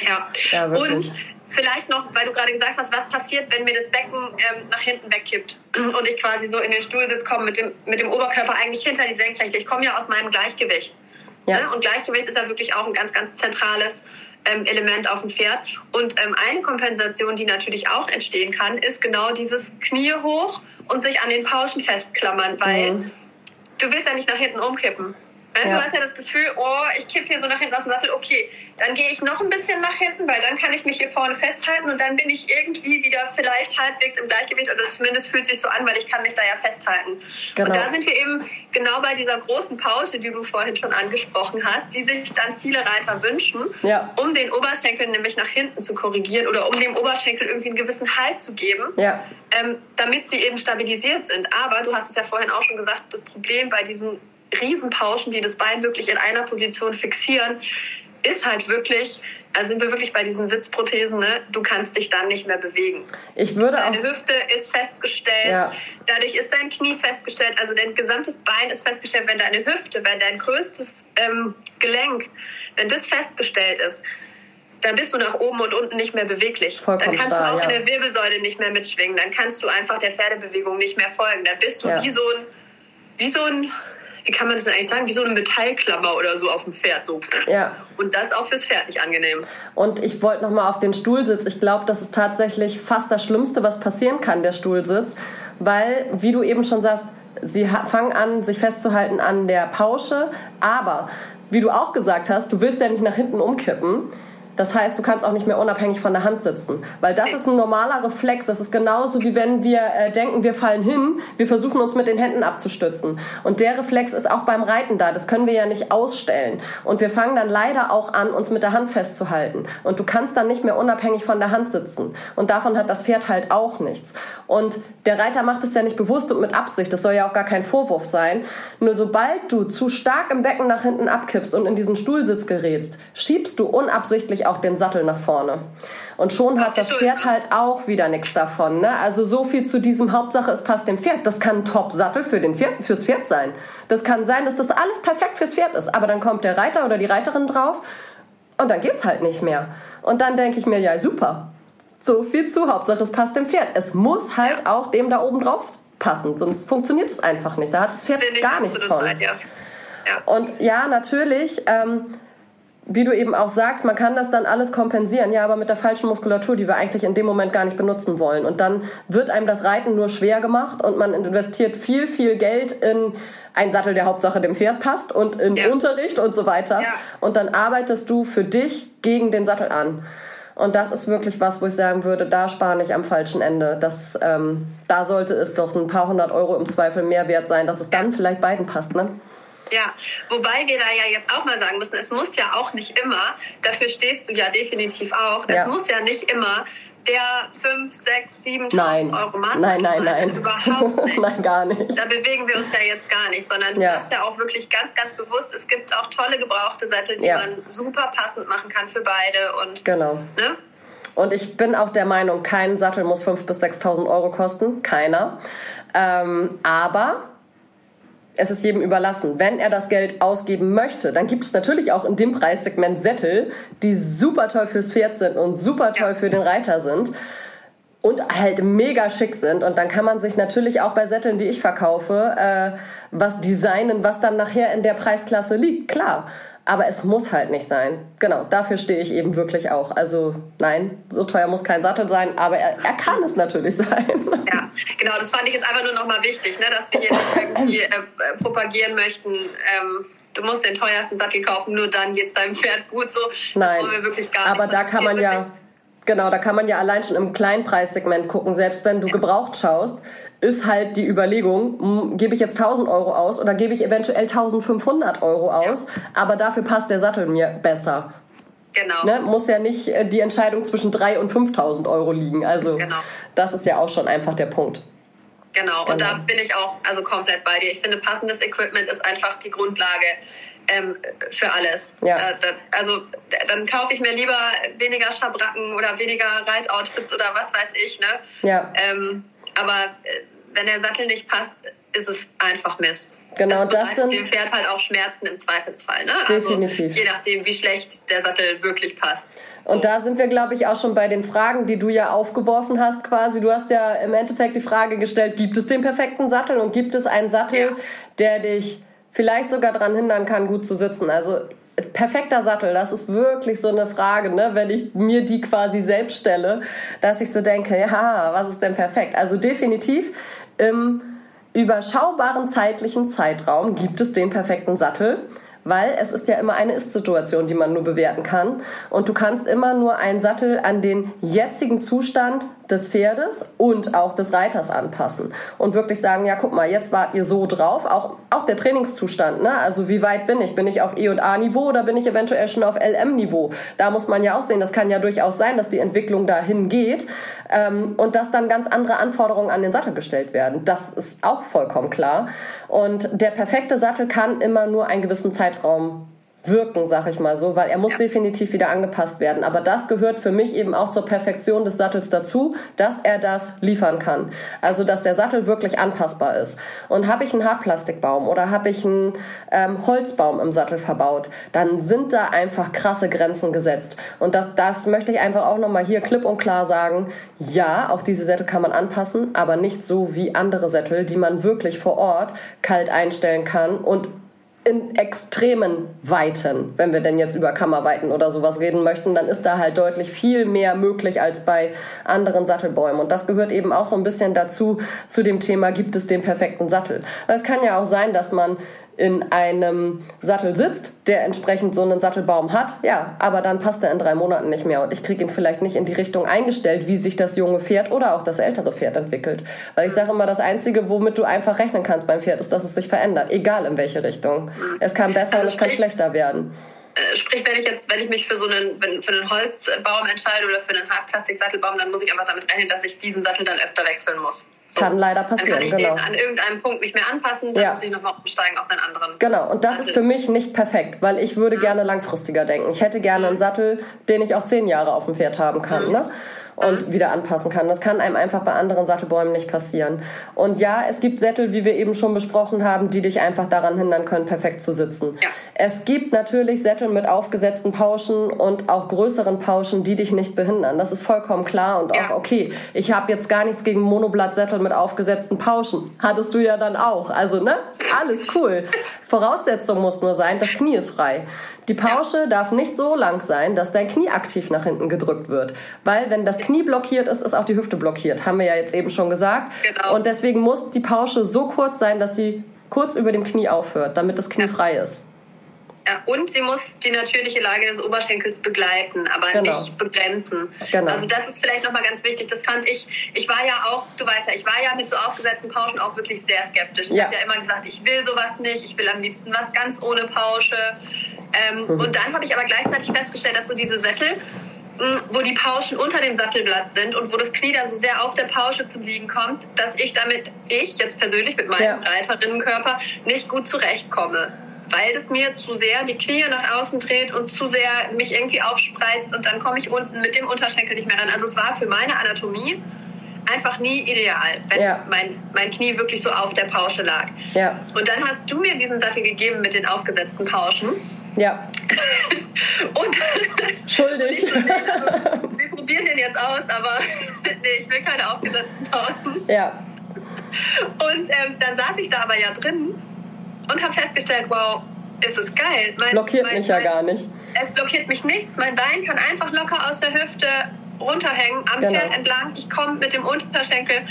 Ja. ja und vielleicht noch, weil du gerade gesagt hast, was passiert, wenn mir das Becken ähm, nach hinten wegkippt und ich quasi so in den Stuhlsitz komme mit dem, mit dem Oberkörper eigentlich hinter die Senkrechte. Ich komme ja aus meinem Gleichgewicht. Ja. Ne? Und Gleichgewicht ist ja wirklich auch ein ganz, ganz zentrales ähm, Element auf dem Pferd. Und ähm, eine Kompensation, die natürlich auch entstehen kann, ist genau dieses Knie hoch und sich an den Pauschen festklammern, weil mhm. du willst ja nicht nach hinten umkippen. Ne? Ja. Du hast ja das Gefühl, oh, ich kippe hier so nach hinten aus dem Sattel, okay, dann gehe ich noch ein bisschen nach hinten, weil dann kann ich mich hier vorne festhalten und dann bin ich irgendwie wieder vielleicht halbwegs im Gleichgewicht oder zumindest fühlt sich so an, weil ich kann mich da ja festhalten. Genau. Und da sind wir eben genau bei dieser großen Pause, die du vorhin schon angesprochen hast, die sich dann viele Reiter wünschen, ja. um den Oberschenkel nämlich nach hinten zu korrigieren oder um dem Oberschenkel irgendwie einen gewissen Halt zu geben, ja. ähm, damit sie eben stabilisiert sind. Aber du hast es ja vorhin auch schon gesagt, das Problem bei diesen Riesenpauschen, die das Bein wirklich in einer Position fixieren, ist halt wirklich, also sind wir wirklich bei diesen Sitzprothesen, ne? du kannst dich dann nicht mehr bewegen. Ich würde Deine Hüfte ist festgestellt, ja. dadurch ist dein Knie festgestellt, also dein gesamtes Bein ist festgestellt, wenn deine Hüfte, wenn dein größtes ähm, Gelenk, wenn das festgestellt ist, dann bist du nach oben und unten nicht mehr beweglich. Vollkommen dann kannst da, du auch ja. in der Wirbelsäule nicht mehr mitschwingen, dann kannst du einfach der Pferdebewegung nicht mehr folgen. Dann bist du ja. wie so ein, wie so ein wie kann man das denn eigentlich sagen, wie so eine Metallklammer oder so auf dem Pferd. So. Ja. Und das ist auch fürs Pferd nicht angenehm. Und ich wollte nochmal auf den Stuhlsitz. Ich glaube, das ist tatsächlich fast das Schlimmste, was passieren kann, der Stuhlsitz. Weil, wie du eben schon sagst, sie fangen an, sich festzuhalten an der Pausche. Aber, wie du auch gesagt hast, du willst ja nicht nach hinten umkippen. Das heißt, du kannst auch nicht mehr unabhängig von der Hand sitzen. Weil das ist ein normaler Reflex. Das ist genauso wie wenn wir äh, denken, wir fallen hin, wir versuchen uns mit den Händen abzustützen. Und der Reflex ist auch beim Reiten da. Das können wir ja nicht ausstellen. Und wir fangen dann leider auch an, uns mit der Hand festzuhalten. Und du kannst dann nicht mehr unabhängig von der Hand sitzen. Und davon hat das Pferd halt auch nichts. Und der Reiter macht es ja nicht bewusst und mit Absicht. Das soll ja auch gar kein Vorwurf sein. Nur sobald du zu stark im Becken nach hinten abkippst und in diesen Stuhlsitz gerätst, schiebst du unabsichtlich auch den Sattel nach vorne. Und schon hat das Pferd halt auch wieder nichts davon. Ne? Also so viel zu diesem Hauptsache, es passt dem Pferd. Das kann ein Top-Sattel für den Pferd, fürs Pferd sein. Das kann sein, dass das alles perfekt fürs Pferd ist. Aber dann kommt der Reiter oder die Reiterin drauf und dann geht's halt nicht mehr. Und dann denke ich mir, ja super, so viel zu. Hauptsache, es passt dem Pferd. Es muss halt ja. auch dem da oben drauf passen, sonst funktioniert es einfach nicht. Da hat das Pferd gar nichts von. Ja. Ja. Und ja, natürlich, ähm, wie du eben auch sagst, man kann das dann alles kompensieren, ja, aber mit der falschen Muskulatur, die wir eigentlich in dem Moment gar nicht benutzen wollen. Und dann wird einem das Reiten nur schwer gemacht und man investiert viel, viel Geld in einen Sattel, der Hauptsache dem Pferd passt und in ja. Unterricht und so weiter. Ja. Und dann arbeitest du für dich gegen den Sattel an. Und das ist wirklich was, wo ich sagen würde, da spare ich am falschen Ende. Das, ähm, da sollte es doch ein paar hundert Euro im Zweifel mehr wert sein, dass es dann vielleicht beiden passt, ne? Ja, wobei wir da ja jetzt auch mal sagen müssen, es muss ja auch nicht immer, dafür stehst du ja definitiv auch, es muss ja nicht immer der 5, 6, 7.000 Euro Master Nein, nein, nein. Überhaupt nicht. nein, gar nicht. Da bewegen wir uns ja jetzt gar nicht, sondern du Ja. hast ja auch wirklich ganz, ganz bewusst, es gibt auch tolle gebrauchte Sättel, die Ja. man super passend machen kann für beide und, Genau. ne? Und ich bin auch der Meinung, kein Sattel muss 5.000 bis 6.000 Euro kosten. Keiner. Ähm, aber es ist jedem überlassen. Wenn er das Geld ausgeben möchte, dann gibt es natürlich auch in dem Preissegment Sättel, die super toll fürs Pferd sind und super toll für den Reiter sind und halt mega schick sind. Und dann kann man sich natürlich auch bei Sätteln, die ich verkaufe, äh, was designen, was dann nachher in der Preisklasse liegt. Klar. Aber es muss halt nicht sein. Genau, dafür stehe ich eben wirklich auch. Also nein, so teuer muss kein Sattel sein, aber er, er kann es natürlich sein. Ja, genau, das fand ich jetzt einfach nur nochmal wichtig, ne, dass wir hier nicht irgendwie äh, äh, propagieren möchten, ähm, du musst den teuersten Sattel kaufen, nur dann geht es deinem Pferd gut so. Das Nein. wollen wir wirklich gar aber nicht. da kann man ja, Genau, da kann man ja allein schon im Kleinpreissegment gucken. Selbst wenn du gebraucht schaust, ist halt die Überlegung, gebe ich jetzt 1000 Euro aus oder gebe ich eventuell 1500 Euro aus, aber dafür passt der Sattel mir besser. Genau. Ne? Muss ja nicht äh, die Entscheidung zwischen 3 und 5000 Euro liegen. Also genau. das ist ja auch schon einfach der Punkt. Genau. genau, und da bin ich auch also komplett bei dir. Ich finde, passendes Equipment ist einfach die Grundlage ähm, für alles. Ja. Da, da, also dann kaufe ich mir lieber weniger Schabracken oder weniger Reitoutfits oder was weiß ich. Ne? Ja. Ähm, aber äh, wenn der Sattel nicht passt, ist es einfach Mist. Genau, das, das sind dem Pferd halt auch Schmerzen im Zweifelsfall. Ne? Also definitiv. je nachdem, wie schlecht der Sattel wirklich passt. So. Und da sind wir, glaube ich, auch schon bei den Fragen, die du ja aufgeworfen hast quasi. Du hast ja im Endeffekt die Frage gestellt, gibt es den perfekten Sattel und gibt es einen Sattel, ja. der dich vielleicht sogar daran hindern kann, gut zu sitzen. Also perfekter Sattel, das ist wirklich so eine Frage, ne? wenn ich mir die quasi selbst stelle, dass ich so denke, ja, was ist denn perfekt? Also definitiv im überschaubaren zeitlichen Zeitraum gibt es den perfekten Sattel weil es ist ja immer eine Ist-Situation, die man nur bewerten kann. Und du kannst immer nur einen Sattel an den jetzigen Zustand des Pferdes und auch des Reiters anpassen und wirklich sagen, ja, guck mal, jetzt wart ihr so drauf, auch, auch der Trainingszustand, ne? also wie weit bin ich? Bin ich auf E- und A-Niveau oder bin ich eventuell schon auf LM-Niveau? Da muss man ja auch sehen, das kann ja durchaus sein, dass die Entwicklung dahin geht ähm, und dass dann ganz andere Anforderungen an den Sattel gestellt werden. Das ist auch vollkommen klar. Und der perfekte Sattel kann immer nur einen gewissen Zeitraum wirken, sag ich mal so, weil er muss ja. definitiv wieder angepasst werden. Aber das gehört für mich eben auch zur Perfektion des Sattels dazu, dass er das liefern kann. Also, dass der Sattel wirklich anpassbar ist. Und habe ich einen Hartplastikbaum oder habe ich einen ähm, Holzbaum im Sattel verbaut, dann sind da einfach krasse Grenzen gesetzt. Und das, das möchte ich einfach auch nochmal hier klipp und klar sagen. Ja, auch diese Sättel kann man anpassen, aber nicht so wie andere Sättel, die man wirklich vor Ort kalt einstellen kann und in extremen Weiten, wenn wir denn jetzt über Kammerweiten oder sowas reden möchten, dann ist da halt deutlich viel mehr möglich als bei anderen Sattelbäumen. Und das gehört eben auch so ein bisschen dazu, zu dem Thema, gibt es den perfekten Sattel? Es kann ja auch sein, dass man in einem Sattel sitzt, der entsprechend so einen Sattelbaum hat, ja, aber dann passt er in drei Monaten nicht mehr und ich kriege ihn vielleicht nicht in die Richtung eingestellt, wie sich das junge Pferd oder auch das ältere Pferd entwickelt. Weil ich sage immer, das Einzige, womit du einfach rechnen kannst beim Pferd, ist, dass es sich verändert, egal in welche Richtung. Es kann besser also und es kann schlechter werden äh, sprich, wenn ich jetzt, wenn ich mich für so einen, für einen Holzbaum entscheide oder für einen Hartplastiksattelbaum, dann muss ich einfach damit rechnen, dass ich diesen Sattel dann öfter wechseln muss. Kann leider passieren. Dann kann ich genau. den an irgendeinem Punkt nicht mehr anpassen, dann ja. muss ich nochmal umsteigen auf einen anderen. Genau, und das Sattel. ist für mich nicht perfekt, weil ich würde mhm. gerne langfristiger denken. Ich hätte gerne mhm. einen Sattel, den ich auch zehn Jahre auf dem Pferd haben kann. Mhm. Ne? Und wieder anpassen kann. Das kann einem einfach bei anderen Sattelbäumen nicht passieren. Und ja, es gibt Sättel, wie wir eben schon besprochen haben, die dich einfach daran hindern können, perfekt zu sitzen. Ja. Es gibt natürlich Sättel mit aufgesetzten Pauschen und auch größeren Pauschen, die dich nicht behindern. Das ist vollkommen klar und auch ja. okay. Ich habe jetzt gar nichts gegen Monoblattsättel mit aufgesetzten Pauschen. Hattest du ja dann auch. Also, ne? Alles cool. Voraussetzung muss nur sein, das Knie ist frei. Die Pausche ja. darf nicht so lang sein, dass dein Knie aktiv nach hinten gedrückt wird. Weil wenn das Knie blockiert ist, ist auch die Hüfte blockiert. Haben wir ja jetzt eben schon gesagt. Genau. Und deswegen muss die Pausche so kurz sein, dass sie kurz über dem Knie aufhört, damit das Knie ja. frei ist. Ja, und sie muss die natürliche Lage des Oberschenkels begleiten, aber genau. nicht begrenzen. Genau. Also das ist vielleicht nochmal ganz wichtig. Das fand ich, ich war ja auch, du weißt ja, ich war ja mit so aufgesetzten Pauschen auch wirklich sehr skeptisch. Ich ja. habe ja immer gesagt, ich will sowas nicht, ich will am liebsten was ganz ohne Pausche. Ähm, mhm. Und dann habe ich aber gleichzeitig festgestellt, dass so diese Sättel, hm, wo die Pauschen unter dem Sattelblatt sind und wo das Knie dann so sehr auf der Pausche zum Liegen kommt, dass ich damit, ich jetzt persönlich mit meinem ja. Reiterinnenköper, nicht gut zurechtkomme weil es mir zu sehr die Knie nach außen dreht und zu sehr mich irgendwie aufspreizt und dann komme ich unten mit dem Unterschenkel nicht mehr ran. Also es war für meine Anatomie einfach nie ideal, wenn ja. mein, mein Knie wirklich so auf der Pausche lag. Ja. Und dann hast du mir diesen Sattel gegeben mit den aufgesetzten Pauschen. Ja. und schuldig. Und so, also, wir probieren den jetzt aus, aber nee, ich will keine aufgesetzten Pauschen. Ja. Und ähm, dann saß ich da aber ja drin und habe festgestellt, wow, ist es geil. Mein, blockiert mein, mich ja mein, gar nicht. Es blockiert mich nichts. Mein Bein kann einfach locker aus der Hüfte runterhängen, am genau. Pferd entlang. Ich komme mit dem Unterschenkel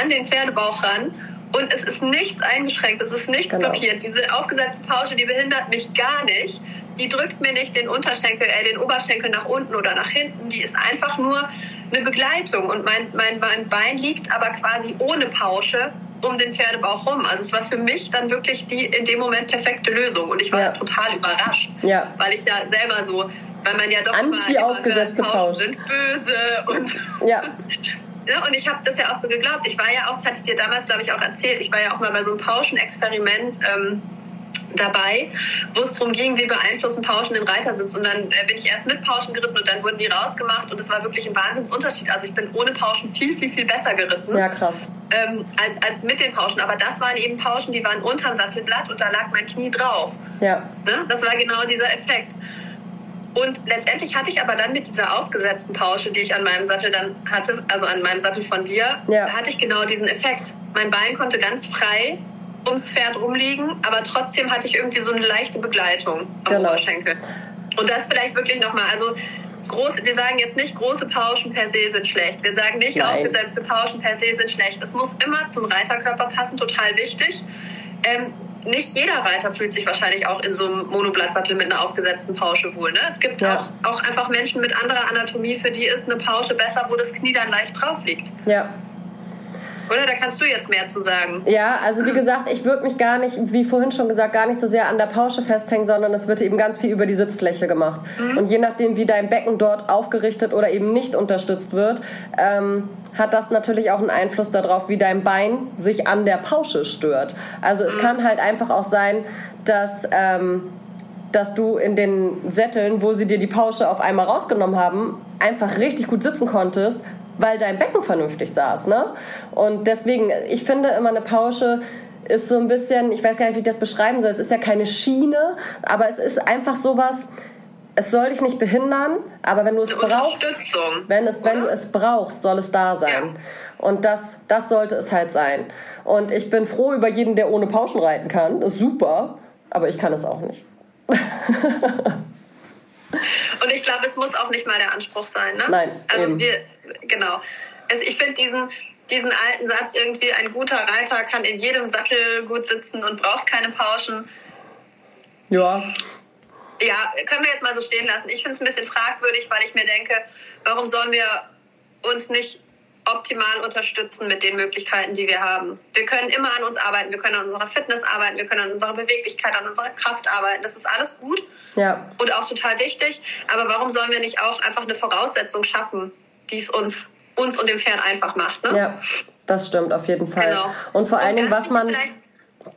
an den Pferdebauch ran und es ist nichts eingeschränkt, es ist nichts genau. blockiert. Diese aufgesetzte Pausche, die behindert mich gar nicht. Die drückt mir nicht den Unterschenkel, äh, den Oberschenkel nach unten oder nach hinten. Die ist einfach nur eine Begleitung. Und mein, mein, mein Bein liegt aber quasi ohne Pausche um den Pferdebauch rum. Also es war für mich dann wirklich die in dem Moment perfekte Lösung. Und ich war ja. total überrascht, ja. weil ich ja selber so, weil man ja doch Anti immer, aufgesetzte immer Pauschen sind böse und ja. Ja, und ich habe das ja auch so geglaubt. Ich war ja auch, das hatte ich dir damals, glaube ich, auch erzählt, ich war ja auch mal bei so einem Pauschenexperiment ähm, dabei, wo es darum ging, wie beeinflussen Pauschen den Reitersitz. Und dann äh, bin ich erst mit Pauschen geritten und dann wurden die rausgemacht und es war wirklich ein Wahnsinnsunterschied. Also ich bin ohne Pauschen viel, viel, viel besser geritten. Ja, krass. Ähm, als, als mit den Pauschen. Aber das waren eben Pauschen, die waren unterm Sattelblatt und da lag mein Knie drauf. Ja. Ne? Das war genau dieser Effekt. Und letztendlich hatte ich aber dann mit dieser aufgesetzten Pausche, die ich an meinem Sattel dann hatte, also an meinem Sattel von dir, ja. hatte ich genau diesen Effekt. Mein Bein konnte ganz frei ums Pferd rumliegen, aber trotzdem hatte ich irgendwie so eine leichte Begleitung am genau. Oberschenkel. Und das vielleicht wirklich nochmal, also groß, wir sagen jetzt nicht, große Pauschen per se sind schlecht. Wir sagen nicht, Nein. aufgesetzte Pauschen per se sind schlecht. Es muss immer zum Reiterkörper passen, total wichtig. Ähm, nicht jeder Reiter fühlt sich wahrscheinlich auch in so einem Monoblattsattel mit einer aufgesetzten Pausche wohl. Ne? Es gibt ja. auch, auch einfach Menschen mit anderer Anatomie, für die ist eine Pausche besser, wo das Knie dann leicht drauf liegt. Ja, oder da kannst du jetzt mehr zu sagen. Ja, also wie gesagt, ich würde mich gar nicht, wie vorhin schon gesagt, gar nicht so sehr an der Pausche festhängen, sondern es wird eben ganz viel über die Sitzfläche gemacht. Mhm. Und je nachdem, wie dein Becken dort aufgerichtet oder eben nicht unterstützt wird, ähm, hat das natürlich auch einen Einfluss darauf, wie dein Bein sich an der Pausche stört. Also es mhm. kann halt einfach auch sein, dass... Ähm, dass du in den Sätteln, wo sie dir die Pausche auf einmal rausgenommen haben, einfach richtig gut sitzen konntest, weil dein Becken vernünftig saß. Ne? Und deswegen, ich finde immer eine Pausche ist so ein bisschen, ich weiß gar nicht, wie ich das beschreiben soll, es ist ja keine Schiene, aber es ist einfach sowas, es soll dich nicht behindern, aber wenn du es brauchst, wenn, es, wenn du es brauchst, soll es da sein. Ja. Und das, das sollte es halt sein. Und ich bin froh über jeden, der ohne Pauschen reiten kann. Ist super, aber ich kann es auch nicht. Und ich glaube, es muss auch nicht mal der Anspruch sein. Ne? Nein. Also eben. wir, genau. Also ich finde diesen, diesen alten Satz irgendwie, ein guter Reiter kann in jedem Sattel gut sitzen und braucht keine Pauschen. Ja. Ja, können wir jetzt mal so stehen lassen. Ich finde es ein bisschen fragwürdig, weil ich mir denke, warum sollen wir uns nicht optimal unterstützen mit den Möglichkeiten, die wir haben. Wir können immer an uns arbeiten, wir können an unserer Fitness arbeiten, wir können an unserer Beweglichkeit, an unserer Kraft arbeiten. Das ist alles gut ja. und auch total wichtig. Aber warum sollen wir nicht auch einfach eine Voraussetzung schaffen, die es uns, uns und dem Pferd einfach macht? Ne? Ja, das stimmt auf jeden Fall. Genau. Und vor allen Dingen, was man...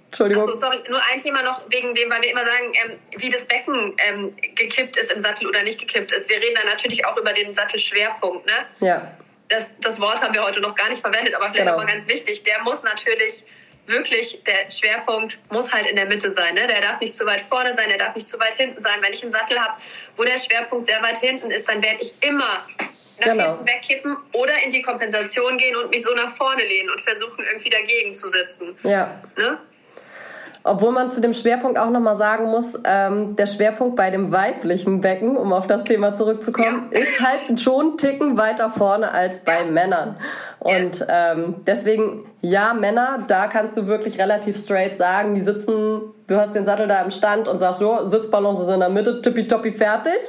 Entschuldigung. Achso, sorry, nur ein Thema noch wegen dem, weil wir immer sagen, ähm, wie das Becken ähm, gekippt ist im Sattel oder nicht gekippt ist. Wir reden da natürlich auch über den Sattelschwerpunkt. Ne? Ja das, das Wort haben wir heute noch gar nicht verwendet, aber vielleicht genau. nochmal ganz wichtig, der muss natürlich wirklich, der Schwerpunkt muss halt in der Mitte sein. Ne? Der darf nicht zu weit vorne sein, der darf nicht zu weit hinten sein. Wenn ich einen Sattel habe, wo der Schwerpunkt sehr weit hinten ist, dann werde ich immer nach genau. hinten wegkippen oder in die Kompensation gehen und mich so nach vorne lehnen und versuchen, irgendwie dagegen zu sitzen. Ja. Ne? Obwohl man zu dem Schwerpunkt auch nochmal sagen muss, ähm, der Schwerpunkt bei dem weiblichen Becken, um auf das Thema zurückzukommen, ja. ist halt schon einen Ticken weiter vorne als bei ja. Männern. Und yes. ähm, deswegen, ja, Männer, da kannst du wirklich relativ straight sagen, die sitzen, du hast den Sattel da im Stand und sagst, so, Sitzbalance ist in der Mitte, tippitoppi fertig.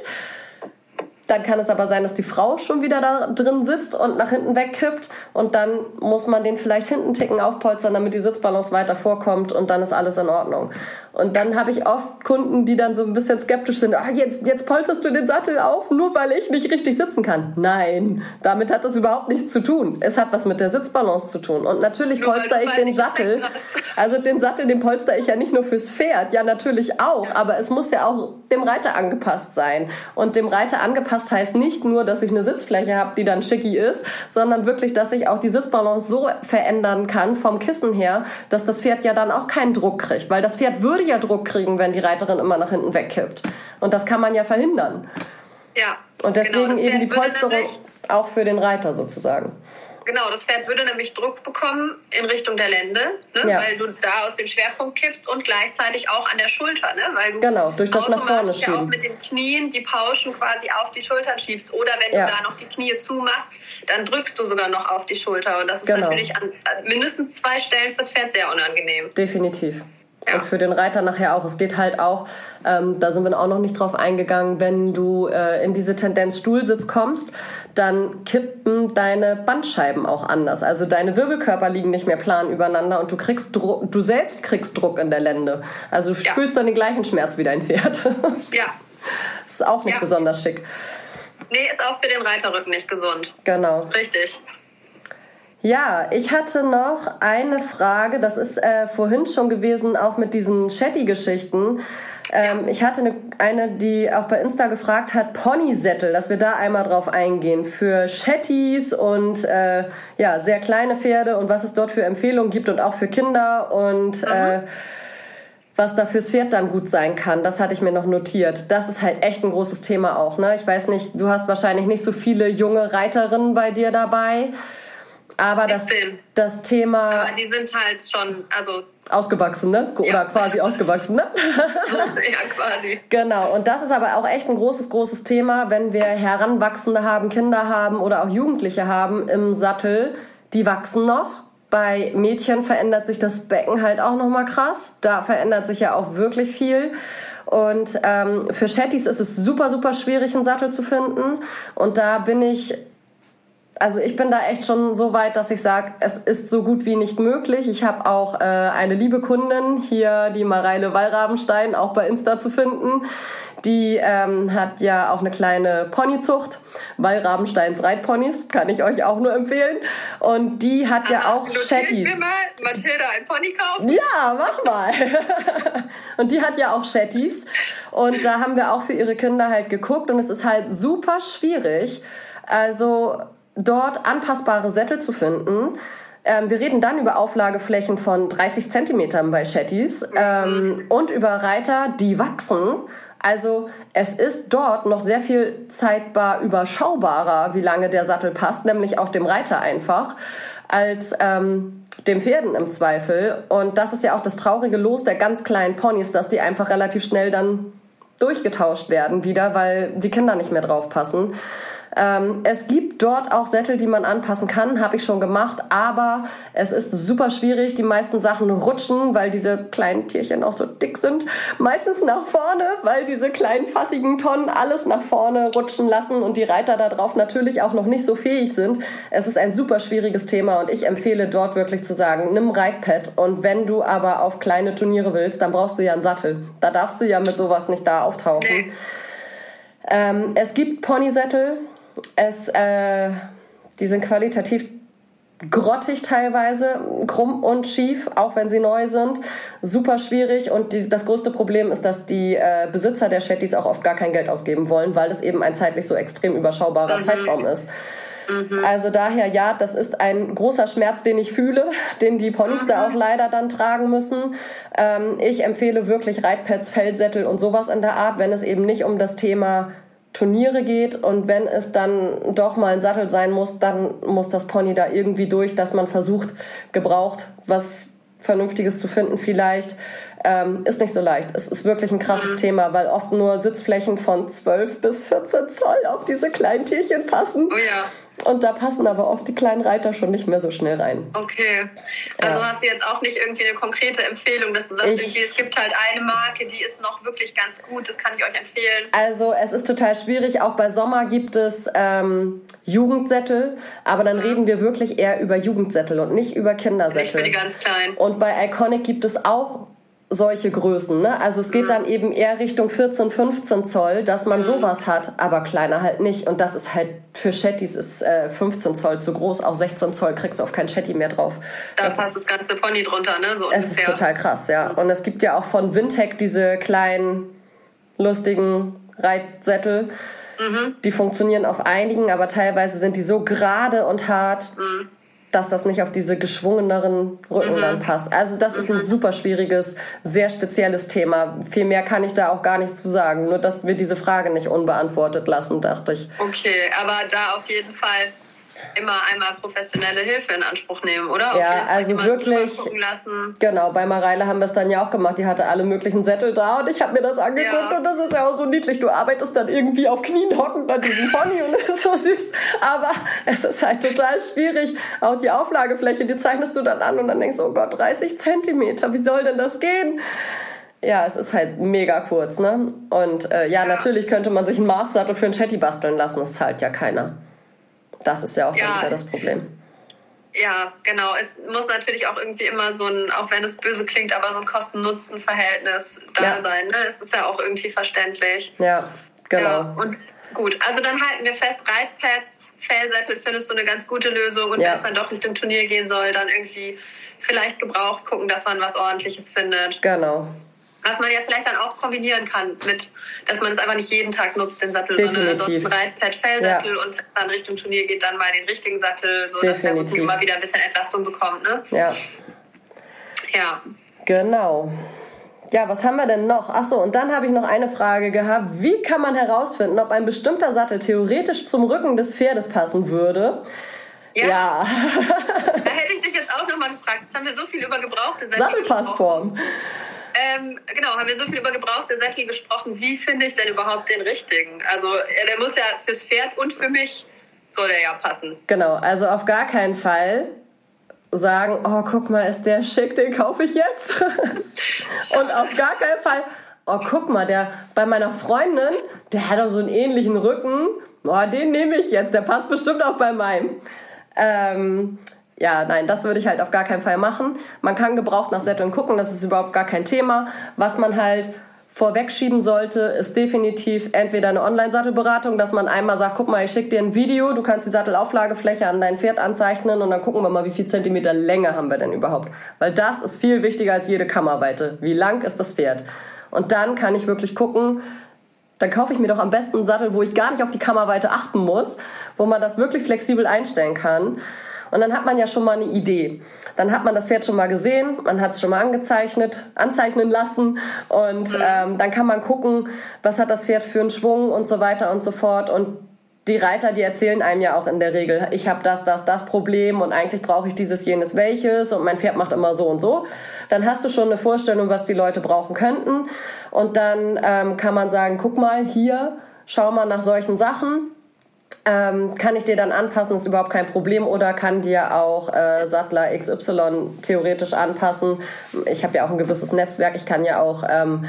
Dann kann es aber sein, dass die Frau schon wieder da drin sitzt und nach hinten wegkippt. Und dann muss man den vielleicht hinten ticken aufpolstern, damit die Sitzbalance weiter vorkommt und dann ist alles in Ordnung. Und dann habe ich oft Kunden, die dann so ein bisschen skeptisch sind. Ah, jetzt, jetzt polsterst du den Sattel auf, nur weil ich nicht richtig sitzen kann. Nein, damit hat das überhaupt nichts zu tun. Es hat was mit der Sitzbalance zu tun. Und natürlich polster ich den Sattel. Also den Sattel, den polster ich ja nicht nur fürs Pferd, ja natürlich auch. Aber es muss ja auch dem Reiter angepasst sein. Und dem Reiter angepasst heißt nicht nur, dass ich eine Sitzfläche habe, die dann schicki ist, sondern wirklich, dass ich auch die Sitzbalance so verändern kann vom Kissen her, dass das Pferd ja dann auch keinen Druck kriegt. Weil das Pferd würde ja Druck kriegen, wenn die Reiterin immer nach hinten wegkippt. Und das kann man ja verhindern. Ja. Und deswegen genau, eben die Polsterung auch für den Reiter sozusagen. Genau, das Pferd würde nämlich Druck bekommen in Richtung der Lende, ne? ja. weil du da aus dem Schwerpunkt kippst und gleichzeitig auch an der Schulter, ne? weil du genau, durch das automatisch ja auch mit den Knien die Pauschen quasi auf die Schultern schiebst. Oder wenn ja. du da noch die Knie zumachst, dann drückst du sogar noch auf die Schulter. Und das ist genau. natürlich an, an mindestens zwei Stellen fürs Pferd sehr unangenehm. Definitiv. Ja. Und für den Reiter nachher auch. Es geht halt auch, ähm, da sind wir auch noch nicht drauf eingegangen, wenn du äh, in diese Tendenz Stuhlsitz kommst, dann kippen deine Bandscheiben auch anders. Also deine Wirbelkörper liegen nicht mehr plan übereinander und du kriegst Druck, du selbst kriegst Druck in der Lende. Also du ja. fühlst dann den gleichen Schmerz wie dein Pferd. Ja. Ist auch nicht ja. besonders schick. Nee, ist auch für den Reiterrücken nicht gesund. Genau. Richtig. Ja, ich hatte noch eine Frage. Das ist äh, vorhin schon gewesen, auch mit diesen Shetty-Geschichten. Ähm, ich hatte eine, eine, die auch bei Insta gefragt hat, Ponysättel, dass wir da einmal drauf eingehen. Für Shetties und äh, ja, sehr kleine Pferde und was es dort für Empfehlungen gibt und auch für Kinder und äh, was da fürs Pferd dann gut sein kann. Das hatte ich mir noch notiert. Das ist halt echt ein großes Thema auch. Ne? Ich weiß nicht, du hast wahrscheinlich nicht so viele junge Reiterinnen bei dir dabei. Aber das, das Thema. Aber die sind halt schon, also. Ausgewachsen, ne? Oder ja. quasi ausgewachsen, ne? ja, quasi. Genau. Und das ist aber auch echt ein großes, großes Thema, wenn wir Heranwachsende haben, Kinder haben oder auch Jugendliche haben im Sattel. Die wachsen noch. Bei Mädchen verändert sich das Becken halt auch nochmal krass. Da verändert sich ja auch wirklich viel. Und ähm, für Shetties ist es super, super schwierig, einen Sattel zu finden. Und da bin ich also ich bin da echt schon so weit, dass ich sage, es ist so gut wie nicht möglich. Ich habe auch äh, eine liebe Kundin hier, die Mareile Wallrabenstein, auch bei Insta zu finden. Die ähm, hat ja auch eine kleine Ponyzucht, Wallrabensteins Reitponys, kann ich euch auch nur empfehlen. Und die hat ja auch Shetties. mir mal, Mathilda, ein Pony kaufen? Ja, mach mal. und die hat ja auch Shetties. Und da haben wir auch für ihre Kinder halt geguckt und es ist halt super schwierig. Also dort anpassbare Sättel zu finden. Ähm, wir reden dann über Auflageflächen von 30 Zentimetern bei Shetties ähm, und über Reiter, die wachsen. Also es ist dort noch sehr viel zeitbar überschaubarer, wie lange der Sattel passt, nämlich auch dem Reiter einfach, als ähm, dem Pferden im Zweifel. Und das ist ja auch das traurige Los der ganz kleinen Ponys, dass die einfach relativ schnell dann durchgetauscht werden wieder, weil die Kinder nicht mehr drauf passen. Ähm, es gibt dort auch Sättel, die man anpassen kann, habe ich schon gemacht, aber es ist super schwierig. Die meisten Sachen rutschen, weil diese kleinen Tierchen auch so dick sind. Meistens nach vorne, weil diese kleinen fassigen Tonnen alles nach vorne rutschen lassen und die Reiter da drauf natürlich auch noch nicht so fähig sind. Es ist ein super schwieriges Thema und ich empfehle dort wirklich zu sagen, nimm Reitpad und wenn du aber auf kleine Turniere willst, dann brauchst du ja einen Sattel. Da darfst du ja mit sowas nicht da auftauchen. Nee. Ähm, es gibt Ponysättel, es, äh, die sind qualitativ grottig teilweise, krumm und schief, auch wenn sie neu sind. Super schwierig und die, das größte Problem ist, dass die äh, Besitzer der Shetties auch oft gar kein Geld ausgeben wollen, weil es eben ein zeitlich so extrem überschaubarer mhm. Zeitraum ist. Mhm. Also daher, ja, das ist ein großer Schmerz, den ich fühle, den die Ponys mhm. da auch leider dann tragen müssen. Ähm, ich empfehle wirklich Reitpads, Feldsättel und sowas in der Art, wenn es eben nicht um das Thema Turniere geht und wenn es dann doch mal ein Sattel sein muss, dann muss das Pony da irgendwie durch, dass man versucht, gebraucht was Vernünftiges zu finden vielleicht. Ähm, ist nicht so leicht. Es ist wirklich ein krasses. Thema, weil oft nur Sitzflächen von 12 bis 14 Zoll auf diese kleinen Tierchen passen. Oh ja. Und da passen aber oft die kleinen Reiter schon nicht mehr so schnell rein. Okay. Also ja. hast du jetzt auch nicht irgendwie eine konkrete Empfehlung, dass du sagst, ich, irgendwie, es gibt halt eine Marke, die ist noch wirklich ganz gut, das kann ich euch empfehlen. Also es ist total schwierig. Auch bei Sommer gibt es ähm, Jugendsättel, aber dann mhm. reden wir wirklich eher über Jugendsättel und nicht über Kindersättel. Nicht für die ganz kleinen. Und bei Iconic gibt es auch solche Größen. Ne? Also es geht dann eben eher Richtung 14, 15 Zoll, dass man sowas hat, aber kleiner halt nicht. Und das ist halt für Shetties ist äh, 15 Zoll zu groß, auch 16 Zoll kriegst du auf kein Shetty mehr drauf. Da das passt ist, das ganze Pony drunter, ne? So es ungefähr. ist total krass, ja. Und es gibt ja auch von Wintec diese kleinen, lustigen Reitsättel. Mhm. Die funktionieren auf einigen, aber teilweise sind die so gerade und hart. Mhm dass das nicht auf diese geschwungeneren Rücken mhm. dann passt. Also das mhm. ist ein mhm. super schwieriges, sehr spezielles Thema. Viel mehr kann ich da auch gar nicht zu sagen. Nur, dass wir diese Frage nicht unbeantwortet lassen, dachte ich. Okay, aber da auf jeden Fall immer einmal professionelle Hilfe in Anspruch nehmen, oder? Ja, also wirklich. Genau, bei Mareile haben wir es dann ja auch gemacht. Die hatte alle möglichen Sättel da und ich habe mir das angeguckt ja. und das ist ja auch so niedlich. Du arbeitest dann irgendwie auf Knien hockend an diesem Pony und das ist so süß. Aber es ist halt total schwierig. Auch die Auflagefläche, die zeichnest du dann an und dann denkst du, oh Gott, 30 Zentimeter, wie soll denn das gehen? Ja, es ist halt mega kurz, ne? Und äh, ja, ja, natürlich könnte man sich einen Maßsattel für einen Chatty basteln lassen, das zahlt ja keiner. Das ist ja auch ja. wieder das Problem. Ja, genau. Es muss natürlich auch irgendwie immer so ein, auch wenn es böse klingt, aber so ein Kosten-Nutzen-Verhältnis da ja. sein. Ne? Es ist ja auch irgendwie verständlich. Ja, genau. Ja, und gut, also dann halten wir fest, Reitpads, Fellsättel findest du eine ganz gute Lösung. Und ja. wenn es dann doch nicht im Turnier gehen soll, dann irgendwie vielleicht gebraucht gucken, dass man was Ordentliches findet. Genau. Was man ja vielleicht dann auch kombinieren kann mit, dass man es einfach nicht jeden Tag nutzt, den Sattel, Definitiv. sondern ansonsten Reitpad, Fellsattel ja. und wenn es dann Richtung Turnier geht, dann mal den richtigen Sattel, so dass der Rücken immer wieder ein bisschen Entlastung bekommt. Ne? Ja. Ja. Genau. Ja, was haben wir denn noch? Achso, und dann habe ich noch eine Frage gehabt. Wie kann man herausfinden, ob ein bestimmter Sattel theoretisch zum Rücken des Pferdes passen würde? Ja. ja. da hätte ich dich jetzt auch nochmal gefragt. Jetzt haben wir so viel über gebrauchte Sättel Sattelpassform. Gesprochen. Ähm, genau, haben wir so viel über gebrauchte Sättel gesprochen. Wie finde ich denn überhaupt den richtigen? Also, der muss ja fürs Pferd und für mich soll der ja passen. Genau, also auf gar keinen Fall sagen, oh, guck mal, ist der schick, den kaufe ich jetzt. und auf gar keinen Fall, oh, guck mal, der bei meiner Freundin, der hat auch so einen ähnlichen Rücken. Oh, den nehme ich jetzt, der passt bestimmt auch bei meinem. Ähm, ja, nein, das würde ich halt auf gar keinen Fall machen. Man kann gebraucht nach Sätteln gucken, das ist überhaupt gar kein Thema. Was man halt vorwegschieben sollte, ist definitiv entweder eine Online-Sattelberatung, dass man einmal sagt, guck mal, ich schicke dir ein Video, du kannst die Sattelauflagefläche an dein Pferd anzeichnen und dann gucken wir mal, wie viel Zentimeter Länge haben wir denn überhaupt. Weil das ist viel wichtiger als jede Kammerweite. Wie lang ist das Pferd? Und dann kann ich wirklich gucken, dann kaufe ich mir doch am besten einen Sattel, wo ich gar nicht auf die Kammerweite achten muss, wo man das wirklich flexibel einstellen kann. Und dann hat man ja schon mal eine Idee. Dann hat man das Pferd schon mal gesehen, man hat es schon mal angezeichnet, anzeichnen lassen und mhm. ähm, dann kann man gucken, was hat das Pferd für einen Schwung und so weiter und so fort. Und die Reiter, die erzählen einem ja auch in der Regel, ich habe das, das, das Problem und eigentlich brauche ich dieses, jenes, welches und mein Pferd macht immer so und so. Dann hast du schon eine Vorstellung, was die Leute brauchen könnten. Und dann ähm, kann man sagen, guck mal, hier, schau mal nach solchen Sachen ähm, kann ich dir dann anpassen, ist überhaupt kein Problem oder kann dir auch äh, Sattler XY theoretisch anpassen. Ich habe ja auch ein gewisses Netzwerk, ich kann ja auch ähm,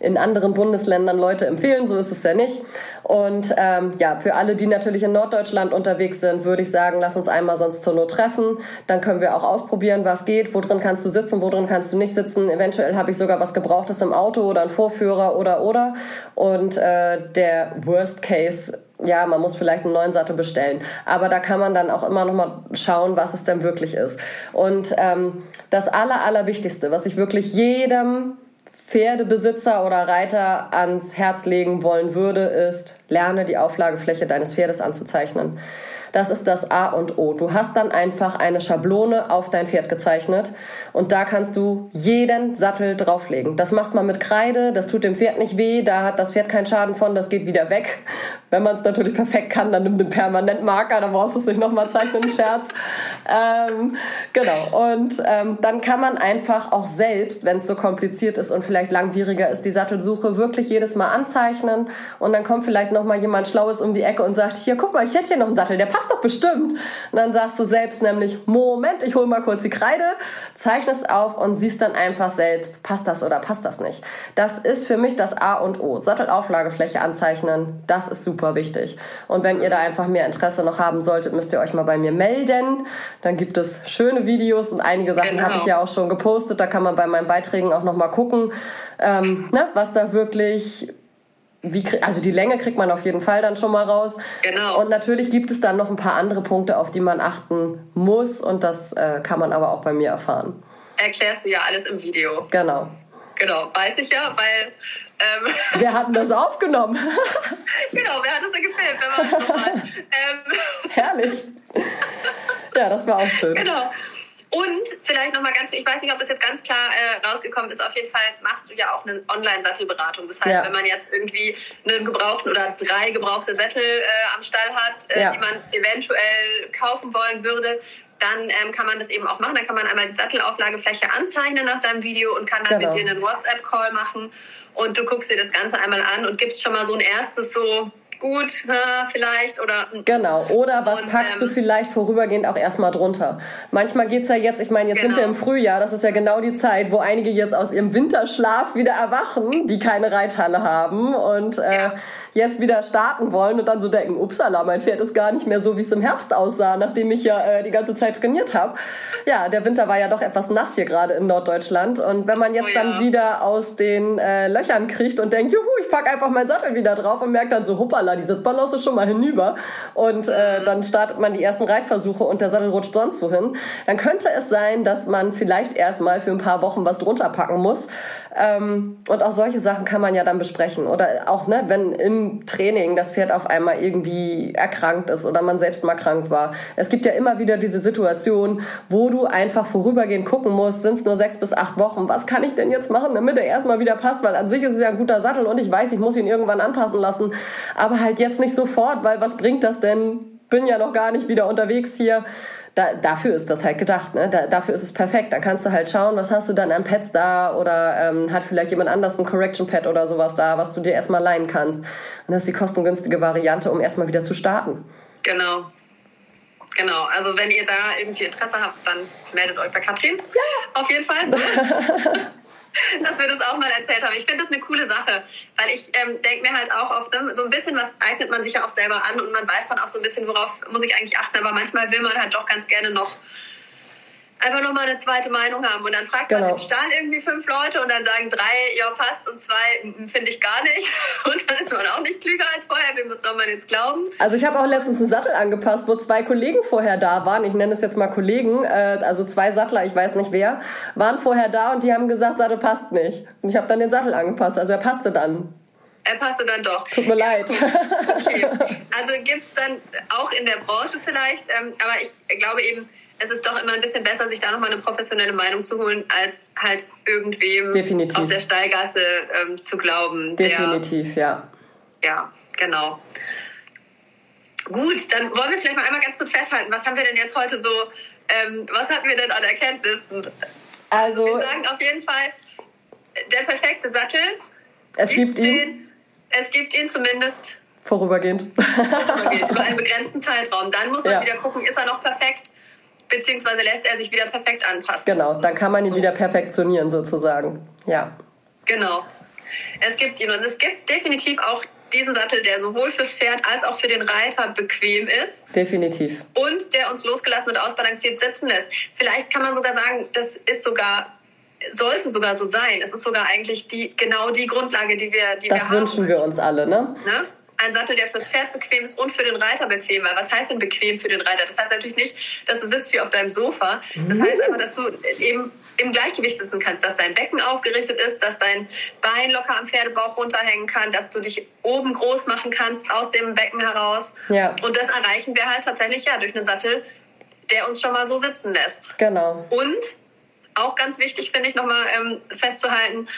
in anderen Bundesländern Leute empfehlen, so ist es ja nicht. Und ähm, ja, für alle, die natürlich in Norddeutschland unterwegs sind, würde ich sagen, lass uns einmal sonst zur Not treffen. Dann können wir auch ausprobieren, was geht, wo drin kannst du sitzen, wo drin kannst du nicht sitzen. Eventuell habe ich sogar was Gebrauchtes im Auto oder einen Vorführer oder oder. Und äh, der Worst Case ja, man muss vielleicht einen neuen Sattel bestellen. Aber da kann man dann auch immer noch mal schauen, was es denn wirklich ist. Und ähm, das Aller, Allerwichtigste, was ich wirklich jedem Pferdebesitzer oder Reiter ans Herz legen wollen würde, ist, lerne die Auflagefläche deines Pferdes anzuzeichnen. Das ist das A und O. Du hast dann einfach eine Schablone auf dein Pferd gezeichnet und da kannst du jeden Sattel drauflegen. Das macht man mit Kreide, das tut dem Pferd nicht weh, da hat das Pferd keinen Schaden von, das geht wieder weg. Wenn man es natürlich perfekt kann, dann nimm den Permanentmarker, da brauchst du es nicht nochmal zeichnen, Scherz. ähm, genau, und ähm, dann kann man einfach auch selbst, wenn es so kompliziert ist und vielleicht langwieriger ist, die Sattelsuche wirklich jedes Mal anzeichnen und dann kommt vielleicht nochmal jemand Schlaues um die Ecke und sagt, hier, guck mal, ich hätte hier noch einen Sattel, der passt doch bestimmt. Und dann sagst du selbst nämlich, Moment, ich hole mal kurz die Kreide, zeichne es auf und siehst dann einfach selbst, passt das oder passt das nicht. Das ist für mich das A und O. Sattelauflagefläche anzeichnen, das ist super wichtig. Und wenn ihr da einfach mehr Interesse noch haben solltet, müsst ihr euch mal bei mir melden. Dann gibt es schöne Videos und einige Sachen genau. habe ich ja auch schon gepostet. Da kann man bei meinen Beiträgen auch noch mal gucken, ähm, ne, was da wirklich wie, also die Länge kriegt man auf jeden Fall dann schon mal raus. Genau. Und natürlich gibt es dann noch ein paar andere Punkte, auf die man achten muss. Und das äh, kann man aber auch bei mir erfahren erklärst du ja alles im Video. Genau. Genau, weiß ich ja, weil. Ähm, wir hatten das aufgenommen. genau, wer hat das denn gefilmt? Wer war das nochmal? ähm, Herrlich. ja, das war auch schön. Genau. Und vielleicht nochmal ganz, ich weiß nicht, ob das jetzt ganz klar äh, rausgekommen ist, auf jeden Fall machst du ja auch eine Online-Sattelberatung. Das heißt, ja. wenn man jetzt irgendwie einen gebrauchten oder drei gebrauchte Sättel äh, am Stall hat, äh, ja. die man eventuell kaufen wollen würde, dann ähm, kann man das eben auch machen. Dann kann man einmal die Sattelauflagefläche anzeichnen nach deinem Video und kann dann genau. mit dir einen WhatsApp-Call machen und du guckst dir das Ganze einmal an und gibst schon mal so ein erstes so gut, vielleicht oder. Genau, oder was und, packst ähm, du vielleicht vorübergehend auch erstmal drunter? Manchmal geht es ja jetzt, ich meine, jetzt genau. sind wir genau. im Frühjahr, das ist ja genau die Zeit, wo einige jetzt aus ihrem Winterschlaf wieder erwachen, die keine Reithalle haben und äh, ja. jetzt wieder starten wollen und dann so denken, upsala, mein Pferd ist gar nicht mehr so, wie es im Herbst aussah, nachdem ich ja äh, die ganze Zeit trainiert habe. Ja, der Winter war ja doch etwas nass hier gerade in Norddeutschland und wenn man jetzt oh, ja. dann wieder aus den äh, Löchern kriegt und denkt, juhu, ich packe einfach meinen Sattel wieder drauf und merkt dann so, hoppala, hoppala, die Sitzbalance schon mal hinüber. Und äh, dann startet man die ersten Reitversuche und der Sattel rutscht sonst wohin, dann könnte es sein, dass man vielleicht erstmal für ein paar Wochen was drunter packen muss. Ähm, und auch solche Sachen kann man ja dann besprechen. Oder auch, ne, wenn im Training das Pferd auf einmal irgendwie erkrankt ist oder man selbst mal krank war. Es gibt ja immer wieder diese Situation, wo du einfach vorübergehend gucken musst, sind es nur sechs bis acht Wochen, was kann ich denn jetzt machen, damit er erstmal wieder passt, weil an sich ist es ja ein guter Sattel und ich weiß, ich muss ihn irgendwann anpassen lassen. Aber halt jetzt nicht sofort, weil was bringt das denn? Bin ja noch gar nicht wieder unterwegs hier. Da, dafür ist das halt gedacht, ne? Da, dafür ist es perfekt. Da kannst du halt schauen, was hast du dann an Pads da oder ähm, hat vielleicht jemand anders ein Correction Pad oder sowas da, was du dir erstmal leihen kannst. Und das ist die kostengünstige Variante, um erstmal wieder zu starten. Genau. Genau, also wenn ihr da irgendwie Interesse habt, dann meldet euch bei Katrin. Ja. Auf jeden Fall. Dass wir das auch mal erzählt haben. Ich finde das eine coole Sache, weil ich ähm, denke mir halt auch oft, ne, so ein bisschen was eignet man sich ja auch selber an und man weiß dann auch so ein bisschen, worauf muss ich eigentlich achten. Aber manchmal will man halt doch ganz gerne noch einfach nochmal eine zweite Meinung haben. Und dann fragt genau. man im Stall irgendwie fünf Leute und dann sagen drei, ja, passt und zwei, finde ich gar nicht. Und dann ist man auch nicht klüger als vorher. Wem soll man jetzt glauben? Also ich habe auch letztens einen Sattel angepasst, wo zwei Kollegen vorher da waren. Ich nenne es jetzt mal Kollegen, äh, also zwei Sattler, ich weiß nicht wer, waren vorher da und die haben gesagt, Sattel passt nicht. Und ich habe dann den Sattel angepasst. Also er passte dann. Er passte dann doch. Tut mir leid. Okay. Also gibt es dann auch in der Branche vielleicht, ähm, aber ich glaube eben, es ist doch immer ein bisschen besser, sich da nochmal eine professionelle Meinung zu holen, als halt irgendwem Definitiv. auf der Steigasse ähm, zu glauben. Definitiv, der, ja. Ja, genau. Gut, dann wollen wir vielleicht mal einmal ganz kurz festhalten, was haben wir denn jetzt heute so, ähm, was hatten wir denn an Erkenntnissen? Also, wir sagen auf jeden Fall, der perfekte Sattel. Es gibt ihn. Den, es gibt ihn zumindest vorübergehend. vorübergehend über einen begrenzten Zeitraum. Dann muss man ja. wieder gucken, ist er noch perfekt? Beziehungsweise lässt er sich wieder perfekt anpassen. Genau, dann kann man ihn so. wieder perfektionieren sozusagen. Ja. Genau. Es gibt ihn und es gibt definitiv auch diesen Sattel, der sowohl fürs Pferd als auch für den Reiter bequem ist. Definitiv. Und der uns losgelassen und ausbalanciert sitzen lässt. Vielleicht kann man sogar sagen, das ist sogar sollte sogar so sein. Es ist sogar eigentlich die genau die Grundlage, die wir, die das wir haben. Das wünschen wir uns alle, ne? ne? Ein Sattel, der fürs Pferd bequem ist und für den Reiter bequem war. Was heißt denn bequem für den Reiter? Das heißt natürlich nicht, dass du sitzt wie auf deinem Sofa. Das heißt einfach, dass du eben im Gleichgewicht sitzen kannst, dass dein Becken aufgerichtet ist, dass dein Bein locker am Pferdebauch runterhängen kann, dass du dich oben groß machen kannst aus dem Becken heraus. Ja. Und das erreichen wir halt tatsächlich ja durch einen Sattel, der uns schon mal so sitzen lässt. Genau. Und auch ganz wichtig finde ich nochmal ähm, festzuhalten,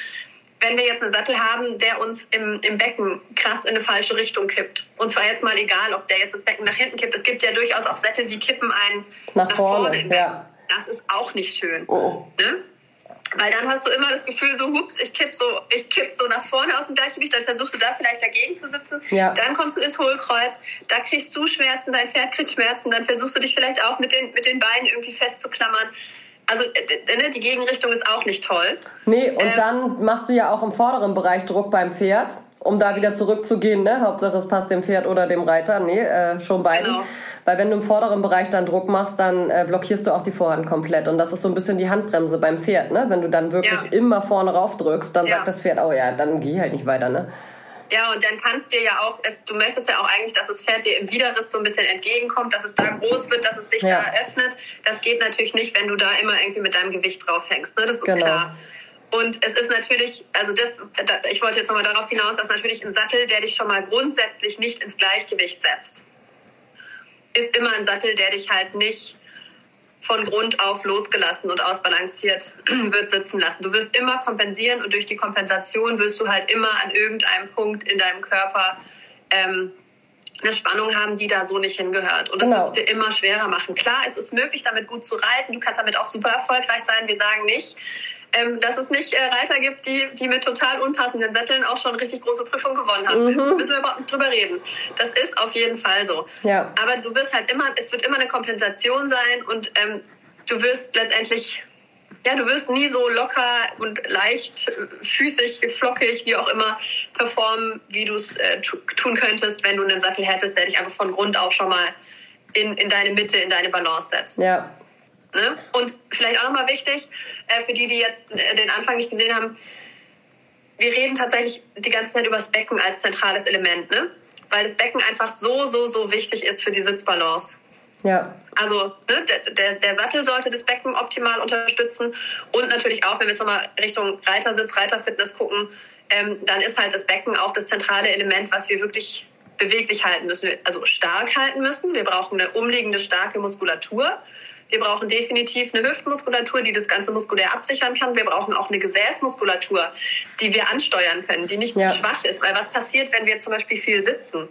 wenn wir jetzt einen Sattel haben, der uns im, im Becken krass in eine falsche Richtung kippt. Und zwar jetzt mal egal, ob der jetzt das Becken nach hinten kippt. Es gibt ja durchaus auch Sättel, die kippen einen nach, nach vorne. vorne ja. Das ist auch nicht schön. Oh. Ne? Weil dann hast du immer das Gefühl, so, hups, ich kipp so, ich kipp so nach vorne aus dem Gleichgewicht, dann versuchst du da vielleicht dagegen zu sitzen. Ja. Dann kommst du ins Hohlkreuz, da kriegst du Schmerzen, dein Pferd kriegt Schmerzen, dann versuchst du dich vielleicht auch mit den, mit den Beinen irgendwie festzuklammern also äh, ne, die Gegenrichtung ist auch nicht toll. Nee, und ähm, dann machst du ja auch im vorderen Bereich Druck beim Pferd, um da wieder zurückzugehen, ne? Hauptsache es passt dem Pferd oder dem Reiter. Nee, äh, schon beiden. Genau. Weil wenn du im vorderen Bereich dann Druck machst, dann äh, blockierst du auch die Vorhand komplett. Und das ist so ein bisschen die Handbremse beim Pferd, ne? Wenn du dann wirklich ja. immer vorne rauf drückst, dann ja. sagt das Pferd, oh ja, dann geh halt nicht weiter, ne? Ja, und dann kannst dir ja auch, es, du möchtest ja auch eigentlich, dass das Pferd dir im Widerriss so ein bisschen entgegenkommt, dass es da groß wird, dass es sich ja. da öffnet. Das geht natürlich nicht, wenn du da immer irgendwie mit deinem Gewicht drauf hängst. Ne? Das ist genau. klar. Und es ist natürlich, also das, ich wollte jetzt nochmal darauf hinaus, dass natürlich ein Sattel, der dich schon mal grundsätzlich nicht ins Gleichgewicht setzt, ist immer ein Sattel, der dich halt nicht von Grund auf losgelassen und ausbalanciert wird sitzen lassen. Du wirst immer kompensieren und durch die Kompensation wirst du halt immer an irgendeinem Punkt in deinem Körper ähm, eine Spannung haben, die da so nicht hingehört. Und das genau. wird es dir immer schwerer machen. Klar, es ist möglich, damit gut zu reiten. Du kannst damit auch super erfolgreich sein. Wir sagen nicht, ähm, dass es nicht äh, Reiter gibt, die, die mit total unpassenden Sätteln auch schon richtig große Prüfungen gewonnen haben. Mhm. Müssen wir überhaupt nicht drüber reden. Das ist auf jeden Fall so. Ja. Aber du wirst halt immer, es wird immer eine Kompensation sein und ähm, du wirst letztendlich ja, du wirst nie so locker und leicht, füßig, flockig, wie auch immer, performen, wie du es äh, tun könntest, wenn du einen Sattel hättest, der dich einfach von Grund auf schon mal in, in deine Mitte, in deine Balance setzt. Ja. Ne? Und vielleicht auch nochmal wichtig, äh, für die, die jetzt äh, den Anfang nicht gesehen haben, wir reden tatsächlich die ganze Zeit über das Becken als zentrales Element, ne? weil das Becken einfach so, so, so wichtig ist für die Sitzbalance. Ja. Also ne, der, der, der Sattel sollte das Becken optimal unterstützen und natürlich auch, wenn wir jetzt nochmal Richtung Reitersitz, Reiterfitness gucken, ähm, dann ist halt das Becken auch das zentrale Element, was wir wirklich beweglich halten müssen, also stark halten müssen. Wir brauchen eine umliegende starke Muskulatur. Wir brauchen definitiv eine Hüftmuskulatur, die das Ganze muskulär absichern kann. Wir brauchen auch eine Gesäßmuskulatur, die wir ansteuern können, die nicht ja. zu schwach ist. Weil was passiert, wenn wir zum Beispiel viel sitzen?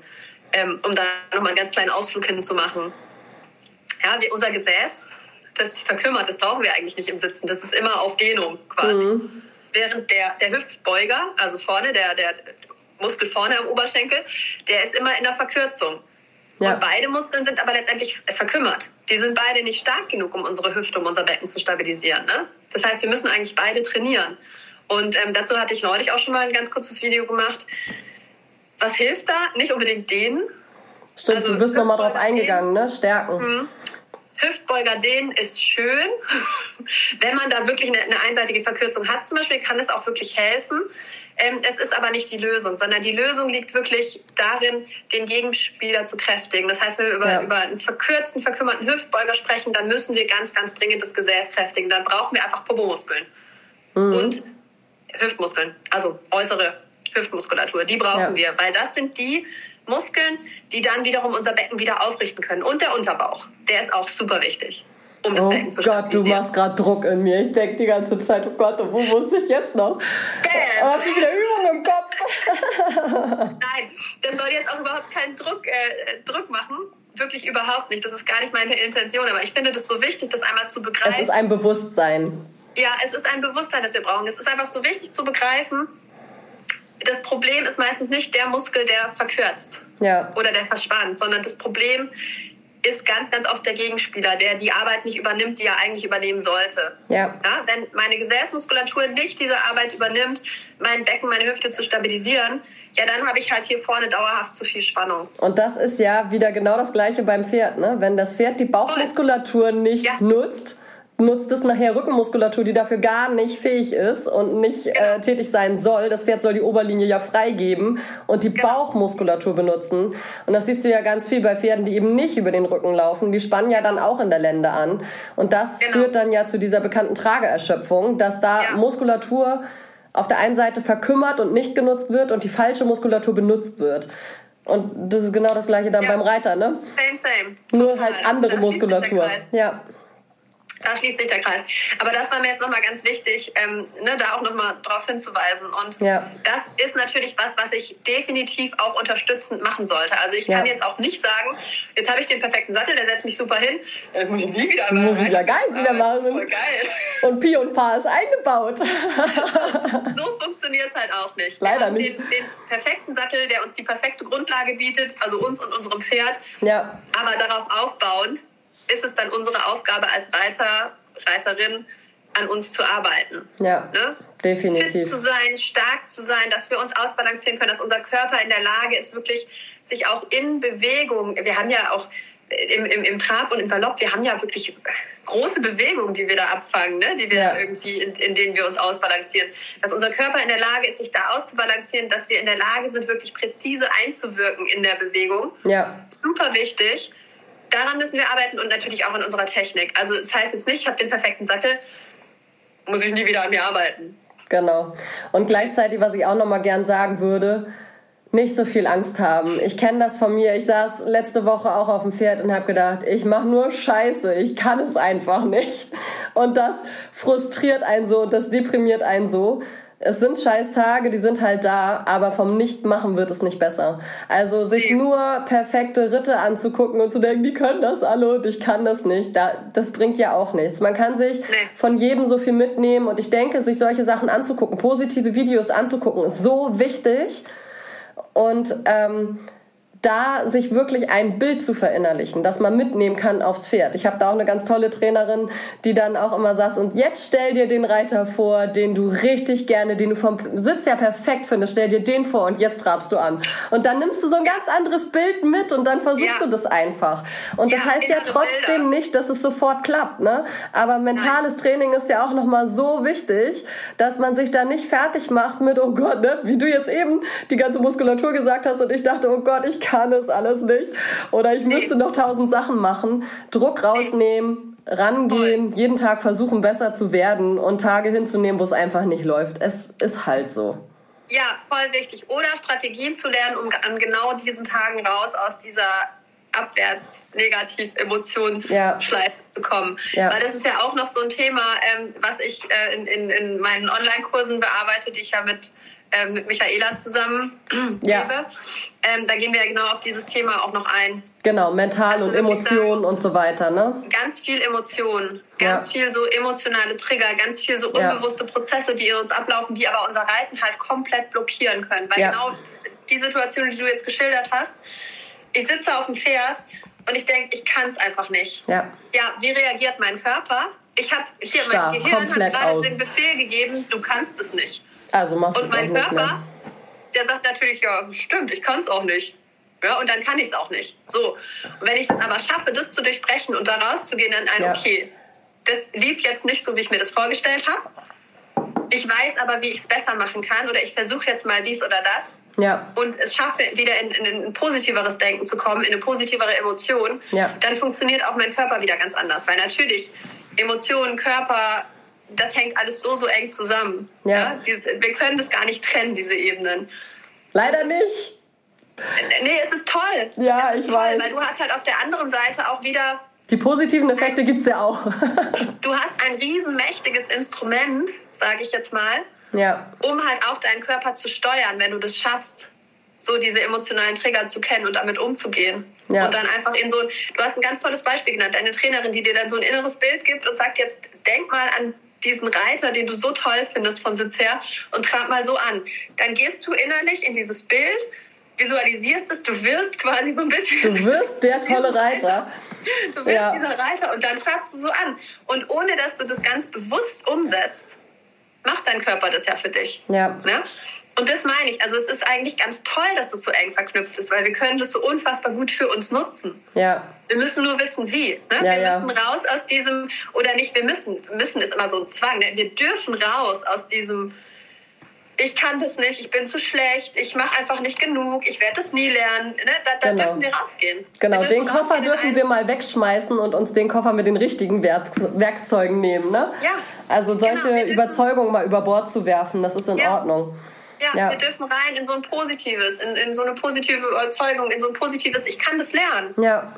Ähm, um da nochmal einen ganz kleinen Ausflug hinzumachen. Ja, wie unser Gesäß, das sich verkümmert, das brauchen wir eigentlich nicht im Sitzen. Das ist immer auf Dehnung quasi. Mhm. Während der, der Hüftbeuger, also vorne, der, der Muskel vorne am Oberschenkel, der ist immer in der Verkürzung. Ja. Und beide Muskeln sind aber letztendlich verkümmert. Die sind beide nicht stark genug, um unsere Hüfte, um unser Becken zu stabilisieren. Ne? Das heißt, wir müssen eigentlich beide trainieren. Und ähm, dazu hatte ich neulich auch schon mal ein ganz kurzes Video gemacht. Was hilft da? Nicht unbedingt dehnen. Stimmt, also, du bist nochmal drauf eingegangen, ne? Stärken. Mhm. Hüftbeuger dehnen ist schön. Wenn man da wirklich eine, eine, einseitige Verkürzung hat zum Beispiel, kann es auch wirklich helfen. Ähm, es ist aber nicht die Lösung, sondern die Lösung liegt wirklich darin, den Gegenspieler zu kräftigen. Das heißt, wenn wir über, ja. über einen verkürzten, verkümmerten Hüftbeuger sprechen, dann müssen wir ganz, ganz dringend das Gesäß kräftigen. Dann brauchen wir einfach Popomuskeln mhm. und Hüftmuskeln, also äußere Hüftmuskulatur. Die brauchen ja. wir, weil das sind die Muskeln, die dann wiederum unser Becken wieder aufrichten können. Und der Unterbauch, der ist auch super wichtig. Um oh Becken zu Gott, du machst gerade Druck in mir. Ich denke die ganze Zeit, oh Gott, wo muss ich jetzt noch? Bam. Hast du wieder Übung im Kopf? Nein, das soll jetzt auch überhaupt keinen Druck, äh, Druck machen. Wirklich überhaupt nicht. Das ist gar nicht meine Intention. Aber ich finde das so wichtig, das einmal zu begreifen. Es ist ein Bewusstsein. Ja, es ist ein Bewusstsein, das wir brauchen. Es ist einfach so wichtig zu begreifen, das Problem ist meistens nicht der Muskel, der verkürzt ja. oder der verspannt, sondern das Problem ist ganz, ganz oft der Gegenspieler, der die Arbeit nicht übernimmt, die er eigentlich übernehmen sollte. Ja. ja. wenn meine Gesäßmuskulatur nicht diese Arbeit übernimmt, mein Becken, meine Hüfte zu stabilisieren, ja, dann habe ich halt hier vorne dauerhaft zu viel Spannung. Und das ist ja wieder genau das Gleiche beim Pferd, ne? Wenn das Pferd die Bauchmuskulatur nicht ja. nutzt, nutzt es nachher Rückenmuskulatur, die dafür gar nicht fähig ist und nicht äh, genau. äh, tätig sein soll. Das Pferd soll die Oberlinie ja freigeben und die genau. Bauchmuskulatur benutzen. Und das siehst du ja ganz viel bei Pferden, die eben nicht über den Rücken laufen. Die spannen ja dann auch in der Lände an. Und das genau. führt dann ja zu dieser bekannten Trageerschöpfung, dass da ja. Muskulatur auf der einen Seite verkümmert und nicht genutzt wird und die falsche Muskulatur benutzt wird. Und das ist genau das gleiche dann ja. beim Reiter, ne? Same, same. Nur Total. halt andere also, Muskulatur. Ja. Da schließt sich der Kreis. Aber das war mir jetzt nochmal ganz wichtig, ähm, ne, da auch nochmal drauf hinzuweisen. Und ja. das ist natürlich was, was ich definitiv auch unterstützend machen sollte. Also ich kann ja. jetzt auch nicht sagen, jetzt habe ich den perfekten Sattel, der setzt mich super hin, dann muss ich nie wieder mal Muss wieder geil wieder machen. Voll geil. Und Pi und Pa ist eingebaut. so, so funktioniert es halt auch nicht. Leider nicht. Den, den perfekten Sattel, der uns die perfekte Grundlage bietet, also uns und unserem Pferd, ja. aber darauf aufbauend ist es dann unsere Aufgabe als Reiter, Reiterin, an uns zu arbeiten. Ja. Ne? Definitiv. Fit zu sein, stark zu sein, dass wir uns ausbalancieren können, dass unser Körper in der Lage ist, wirklich sich auch in Bewegung, wir haben ja auch im, im, im Trab und im Galopp, wir haben ja wirklich große Bewegungen, die wir da abfangen, ne? die wir ja. irgendwie, in, in denen wir uns ausbalancieren. Dass unser Körper in der Lage ist, sich da auszubalancieren, dass wir in der Lage sind, wirklich präzise einzuwirken in der Bewegung. Ja. Super wichtig daran müssen wir arbeiten und natürlich auch an unserer Technik. Also es das heißt jetzt nicht, ich habe den perfekten Sattel, muss ich nie wieder an mir arbeiten. Genau. Und gleichzeitig, was ich auch noch mal gern sagen würde, nicht so viel Angst haben. Ich kenne das von mir. Ich saß letzte Woche auch auf dem Pferd und habe gedacht, ich mache nur Scheiße. Ich kann es einfach nicht. Und das frustriert einen so, das deprimiert einen so es sind scheiß Tage, die sind halt da, aber vom Nichtmachen wird es nicht besser. Also sich nur perfekte Ritte anzugucken und zu denken, die können das alle und ich kann das nicht, das bringt ja auch nichts. Man kann sich von jedem so viel mitnehmen und ich denke, sich solche Sachen anzugucken, positive Videos anzugucken, ist so wichtig. Und ähm, da sich wirklich ein Bild zu verinnerlichen, das man mitnehmen kann aufs Pferd. Ich habe da auch eine ganz tolle Trainerin, die dann auch immer sagt, und jetzt stell dir den Reiter vor, den du richtig gerne, den du vom Sitz her perfekt findest, stell dir den vor und jetzt trabst du an. Und dann nimmst du so ein ganz anderes Bild mit und dann versuchst ja. du das einfach. Und das ja, heißt ja trotzdem Bilder. nicht, dass es sofort klappt, ne? Aber mentales Nein. Training ist ja auch nochmal so wichtig, dass man sich da nicht fertig macht mit, oh Gott, ne? Wie du jetzt eben die ganze Muskulatur gesagt hast und ich dachte, oh Gott, ich kann es alles nicht. Oder ich müsste noch tausend Sachen machen. Druck rausnehmen, rangehen, jeden Tag versuchen, besser zu werden und Tage hinzunehmen, wo es einfach nicht läuft. Es ist halt so. Ja, voll wichtig. Oder Strategien zu lernen, um an genau diesen Tagen raus aus dieser abwärts negativ Emotionsschleife ja. zu kommen. Ja. Weil das ist ja auch noch so ein Thema, ähm, was ich äh, in, in, in meinen Online-Kursen bearbeite, die ich ja mit ähm, mit Michaela zusammen ja. gebe. Ähm, da gehen wir ja genau auf dieses Thema auch noch ein. Genau, mental also und Emotionen und so weiter, ne? Ganz viel Emotionen, ganz ja. viel so emotionale Trigger, ganz viel so unbewusste ja. Prozesse, die in uns ablaufen, die aber unser Reiten halt komplett blockieren können. Weil genau die Situation, die du jetzt geschildert hast, ich sitze auf dem Pferd und ich denke, ich kann es einfach nicht. Ja. ja, wie reagiert mein Körper? Ich habe hier, Starr, mein Gehirn hat gerade den Befehl gegeben, du kannst es nicht. Also machst Und mein Körper, der sagt natürlich, ja, stimmt, ich kann es auch nicht. Ja, und dann kann ich es auch nicht. So. Und wenn ich es aber schaffe, das zu durchbrechen und da rauszugehen, dann ein, ja. okay, das lief jetzt nicht so, wie ich mir das vorgestellt habe. Ich weiß aber, wie ich es besser machen kann oder ich versuche jetzt mal dies oder das. Ja. Und es schaffe, wieder in, in, ein positiveres Denken zu kommen, in eine positivere Emotion, ja. dann funktioniert auch mein Körper wieder ganz anders. Weil natürlich Emotionen, Körper, das hängt alles so, so eng zusammen. Ja. ja? Die, wir können das gar nicht trennen, diese Ebenen. Leider ist, nicht. Nee, es ist toll. Ja, ist ich toll, weiß. Weil du hast halt auf der anderen Seite auch wieder. Die positiven Effekte gibt es ja auch. du hast ein riesenmächtiges Instrument, sage ich jetzt mal, ja. um halt auch deinen Körper zu steuern, wenn du das schaffst, so diese emotionalen Trigger zu kennen und damit umzugehen. Ja. Und dann einfach in so, du hast ein ganz tolles Beispiel genannt, deine Trainerin, die dir dann so ein inneres Bild gibt und sagt, jetzt denk mal an diesen Reiter, den du so toll findest vom Sitz her und trab mal so an. Dann gehst du innerlich in dieses Bild, visualisierst es, du wirst quasi so ein bisschen. Du wirst der tolle Reiter. Du wirst ja. dieser Reiter und dann trabst du so an. Und ohne dass du das ganz bewusst umsetzt, macht dein Körper das ja für dich. Ja. Ne? Und das meine ich. Also es ist eigentlich ganz toll, dass es so eng verknüpft ist, weil wir können das so unfassbar gut für uns nutzen. Ja. Wir müssen nur wissen, wie. Ne? Ja, wir ja. müssen raus aus diesem, oder nicht, wir müssen, müssen ist immer so ein Zwang. Ne? Wir dürfen raus aus diesem, ich kann das nicht, ich bin zu schlecht, ich mache einfach nicht genug, ich werde das nie lernen. Ne? Da, da genau. dürfen wir rausgehen. Genau, den Koffer dürfen wir mal wegschmeißen und uns den Koffer mit den richtigen Werkzeugen nehmen. Ne? Ja. Also solche genau, Überzeugungen mal über Bord zu werfen, das ist in ja. Ordnung. Ja, ja, wir dürfen rein in so ein Positives, in, in so eine positive Überzeugung, in so ein positives, ich kann das lernen. Ja.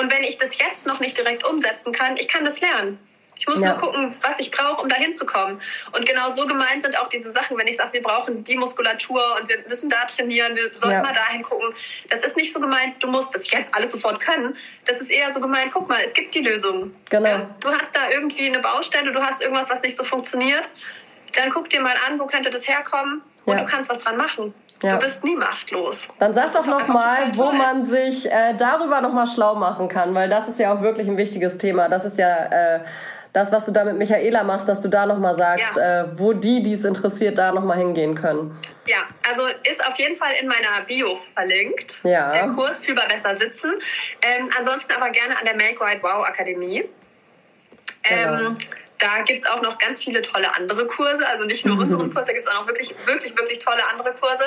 Und wenn ich das jetzt noch nicht direkt umsetzen kann, ich kann das lernen. Ich muss ja. nur gucken, was ich brauche, um da hinzukommen. Und genau so gemeint sind auch diese Sachen, wenn ich sage, wir brauchen die Muskulatur und wir müssen da trainieren, wir sollten ja. mal dahin gucken. Das ist nicht so gemeint, du musst das jetzt alles sofort können. Das ist eher so gemeint, guck mal, es gibt die Lösung. Genau. Ja? Du hast da irgendwie eine Baustelle, du hast irgendwas, was nicht so funktioniert. Dann guck dir mal an, wo könnte das herkommen und du kannst was dran machen. Ja. Du bist nie machtlos. Dann sag doch noch mal, wo man sich äh, darüber noch mal schlau machen kann, weil das ist ja auch wirklich ein wichtiges Thema. Das ist ja äh, das, was du da mit Michaela machst, dass du da noch mal sagst, ja. äh, wo die, die es interessiert, da noch mal hingehen können. Ja, also ist auf jeden Fall in meiner Bio verlinkt. Ja. Der Kurs Fühlbar besser sitzen. Ähm, ansonsten aber gerne an der Make Right Wow Akademie. Genau. Ähm, da gibt es auch noch ganz viele tolle andere Kurse. Also nicht nur mhm. unseren Kurs, da gibt es auch noch wirklich, wirklich, wirklich tolle andere Kurse.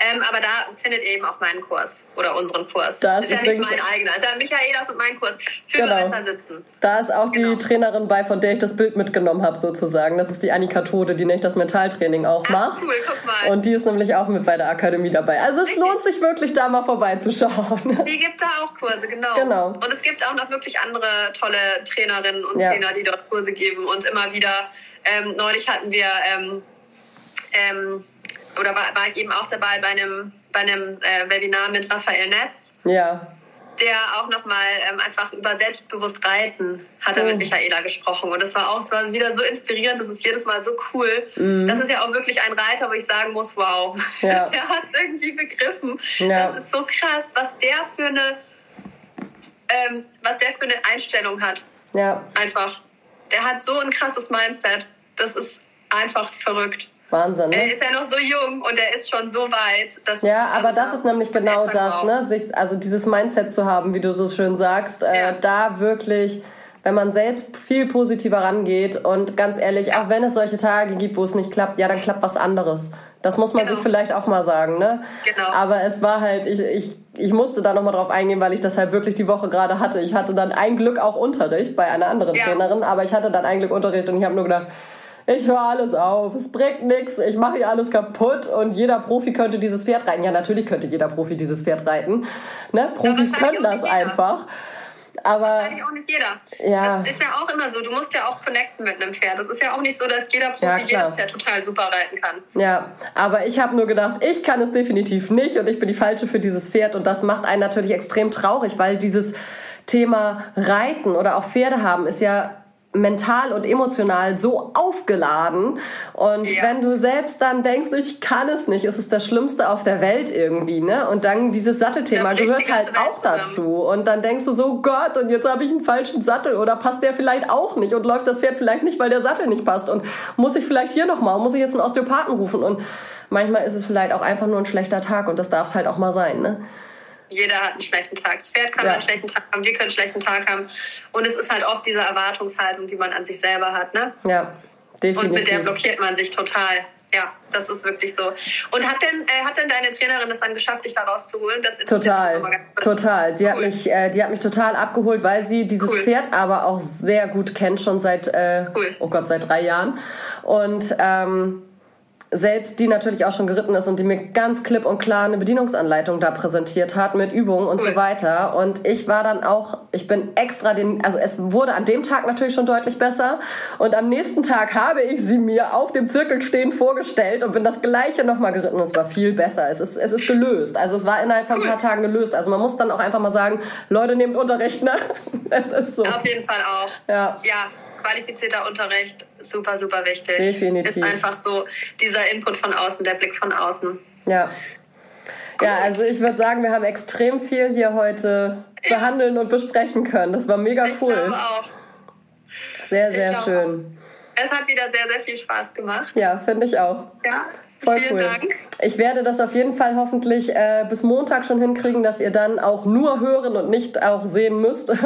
Ähm, aber da findet ihr eben auch meinen Kurs oder unseren Kurs. Das ist ja nicht mein eigener. Das ist ja Michaelas und mein Kurs. Für genau. besser sitzen. Da ist auch genau. die Trainerin bei, von der ich das Bild mitgenommen habe, sozusagen. Das ist die Annika Tode, die nicht das Mentaltraining auch macht. cool, guck mal. Und die ist nämlich auch mit bei der Akademie dabei. Also es Richtig. lohnt sich wirklich, da mal vorbeizuschauen. Die gibt da auch Kurse, genau. genau. Und es gibt auch noch wirklich andere tolle Trainerinnen und ja. Trainer, die dort Kurse geben und immer wieder. Ähm, neulich hatten wir ähm, ähm, oder war, war ich eben auch dabei bei einem bei einem äh, Webinar mit Raphael Netz. Ja. Der auch nochmal ähm, einfach über selbstbewusst Reiten hat er oh. mit Michaela gesprochen. Und das war auch, es war wieder so inspirierend, das ist jedes Mal so cool. Mhm. Das ist ja auch wirklich ein Reiter, wo ich sagen muss, wow, ja. der hat es irgendwie begriffen. Ja. Das ist so krass, was der für eine, ähm, was der für eine Einstellung hat. Ja. Einfach. Der hat so ein krasses Mindset. Das ist einfach verrückt. Wahnsinn. Ne? Er ist ja noch so jung und er ist schon so weit. ja, aber also, das ist nämlich genau das, ne? Sich, also dieses Mindset zu haben, wie du so schön sagst, äh, ja. äh, da wirklich wenn man selbst viel positiver rangeht und ganz ehrlich, ja. auch wenn es solche Tage gibt, wo es nicht klappt, ja, dann klappt was anderes. Das muss man genau. sich vielleicht auch mal sagen, ne? Genau. Aber es war halt, ich, ich, ich musste da nochmal drauf eingehen, weil ich das halt wirklich die Woche gerade hatte. Ich hatte dann ein Glück auch Unterricht bei einer anderen ja. Trainerin, aber ich hatte dann ein Glück Unterricht und ich habe nur gedacht, ich höre alles auf, es bringt nichts, ich mache hier alles kaputt und jeder Profi könnte dieses Pferd reiten. Ja, natürlich könnte jeder Profi dieses Pferd reiten. Ne? Profis können das einfach. Aber Wahrscheinlich auch nicht jeder. Ja. Das ist ja auch immer so. Du musst ja auch connecten mit einem Pferd. Das ist ja auch nicht so, dass jeder Profi ja, jedes Pferd total super reiten kann. Ja, aber ich habe nur gedacht, ich kann es definitiv nicht und ich bin die Falsche für dieses Pferd. Und das macht einen natürlich extrem traurig, weil dieses Thema Reiten oder auch Pferde haben ist ja mental und emotional so aufgeladen. Und ja. wenn du selbst dann denkst, ich kann es nicht, ist es das Schlimmste auf der Welt irgendwie, ne? Und dann dieses Sattelthema gehört halt auch zusammen. dazu. Und dann denkst du so, Gott, und jetzt habe ich einen falschen Sattel oder passt der vielleicht auch nicht und läuft das Pferd vielleicht nicht, weil der Sattel nicht passt und muss ich vielleicht hier nochmal, muss ich jetzt einen Osteopathen rufen und manchmal ist es vielleicht auch einfach nur ein schlechter Tag und das darf es halt auch mal sein, ne? Jeder hat einen schlechten Tag. Das Pferd kann ja. einen schlechten Tag haben, wir können einen schlechten Tag haben. Und es ist halt oft diese Erwartungshaltung, die man an sich selber hat. Ne? Ja, definitiv. Und mit der blockiert man sich total. Ja, das ist wirklich so. Und hat denn, äh, hat denn deine Trainerin es dann geschafft, dich da rauszuholen? Das total, total. Die, cool. hat mich, äh, die hat mich total abgeholt, weil sie dieses cool. Pferd aber auch sehr gut kennt, schon seit, äh, cool. oh Gott, seit drei Jahren. Und ähm, selbst die natürlich auch schon geritten ist und die mir ganz klipp und klar eine Bedienungsanleitung da präsentiert hat mit Übungen und cool. so weiter. Und ich war dann auch, ich bin extra den, also es wurde an dem Tag natürlich schon deutlich besser und am nächsten Tag habe ich sie mir auf dem Zirkel stehend vorgestellt und bin das gleiche nochmal geritten und es war viel besser. Es ist, es ist gelöst. Also es war innerhalb von ein paar Tagen gelöst. Also man muss dann auch einfach mal sagen, Leute, nehmt Unterricht, ne? Es ist so. Auf jeden Fall auch. Ja. Ja, qualifizierter Unterricht super, super wichtig. Definitiv. Ist einfach so dieser Input von außen, der Blick von außen. Ja. Gut. Ja, also ich würde sagen, wir haben extrem viel hier heute behandeln und besprechen können. Das war mega cool. Ich glaube auch. Sehr, sehr schön. Auch. Es hat wieder sehr, sehr viel Spaß gemacht. Ja, finde ich auch. Ja, Voll Vielen cool. Dank. Ich werde das auf jeden Fall hoffentlich äh, bis Montag schon hinkriegen, dass ihr dann auch nur hören und nicht auch sehen müsst. das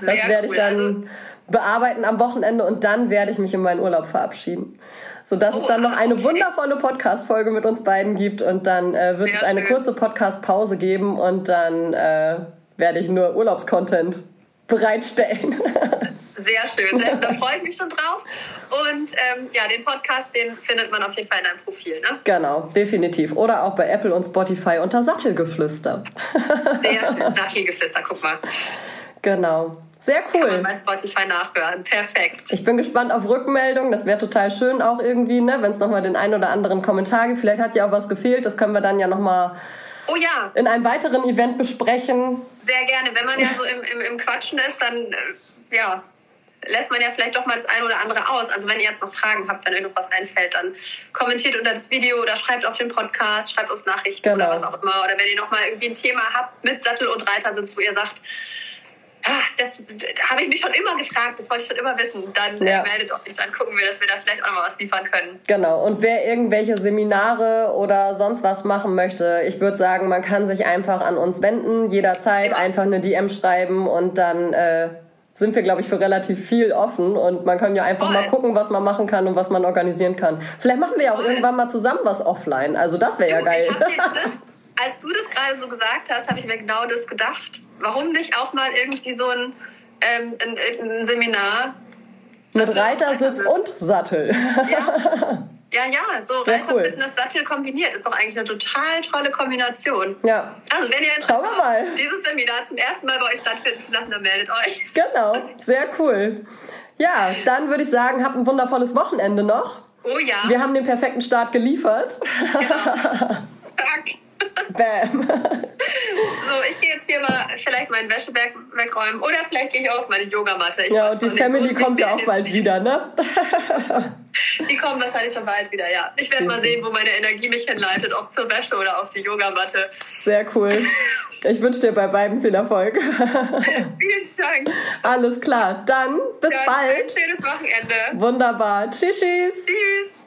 Sehr werde cool. ich dann also, bearbeiten am Wochenende und dann werde ich mich in meinen Urlaub verabschieden. Sodass oh, es dann noch eine okay. wundervolle Podcast-Folge mit uns beiden gibt und dann äh, wird Sehr es eine schön. kurze Podcast-Pause geben und dann äh, werde ich nur Urlaubscontent bereitstellen. Sehr schön, sehr schön. Da freue ich mich schon drauf. Und ähm, ja, den Podcast, den findet man auf jeden Fall in deinem Profil, ne? Genau, definitiv. Oder auch bei Apple und Spotify unter Sattelgeflüster. Sehr schön, Sattelgeflüster, guck mal. Genau. Sehr cool. Kann man bei Spotify nachhören. Perfekt. Ich bin gespannt auf Rückmeldungen. Das wäre total schön auch irgendwie, ne? wenn es nochmal den einen oder anderen Kommentar gibt. Vielleicht hat ja auch was gefehlt. Das können wir dann ja nochmal oh, ja. in einem weiteren Event besprechen. Sehr gerne. Wenn man ja so im, im, im Quatschen ist, dann äh, ja, lässt man ja vielleicht doch mal das eine oder andere aus. Also wenn ihr jetzt noch Fragen habt, wenn euch noch was einfällt, dann kommentiert unter das Video oder schreibt auf den Podcast, schreibt uns Nachrichten genau. oder was auch immer. Oder wenn ihr noch mal irgendwie ein Thema habt mit Sattel und Reitersitz, wo ihr sagt, Ah, das, das habe ich mich schon immer gefragt, das wollte ich schon immer wissen. Dann äh, ja. meldet euch, dann gucken wir, dass wir da vielleicht auch noch mal was liefern können. Genau, und wer irgendwelche Seminare oder sonst was machen möchte, ich würde sagen, man kann sich einfach an uns wenden, jederzeit Immer. einfach eine DM schreiben und dann äh, sind wir, glaube ich, für relativ viel offen und man kann ja einfach Voll. mal gucken, was man machen kann und was man organisieren kann. Vielleicht machen wir ja auch Voll. irgendwann mal zusammen was offline. Also das wäre ja geil. Ich hab mir das, als du das gerade so gesagt hast, habe ich mir genau das gedacht. Warum nicht auch mal irgendwie so ein, ähm, ein, ein Seminar Mit Reitersitz und Sattel. Ja, ja, ja so Ja, Reiter, cool. Fitness, Sattel kombiniert ist doch eigentlich eine total tolle Kombination. ja, Also wenn ihr Schauen wir Interesse mal. habt, dieses Seminar zum ersten Mal bei euch stattfinden zu lassen, dann meldet euch. genau. Sehr cool. Ja, dann würde ich sagen, habt ein wundervolles Wochenende noch. Oh ja, Wir haben den perfekten Start geliefert. zack. Bam. So, ich gehe jetzt hier mal vielleicht meinen Wäscheberg wegräumen oder vielleicht gehe ich auf meine Yogamatte. Ich Ja, und die nicht, Family mich kommt ja auch bald wieder, ne? Die kommen wahrscheinlich schon bald wieder, ja. Ich werde mal sehen, wo meine Energie mich hinleitet, ob zur Wäsche oder auf die Yogamatte. Sehr cool. Ich wünsche dir bei beiden viel Erfolg. Vielen Dank. Alles klar. Dann bis Dann ein bald. schönes Wochenende. Wunderbar. Tschüss. tschüss. Tschüss.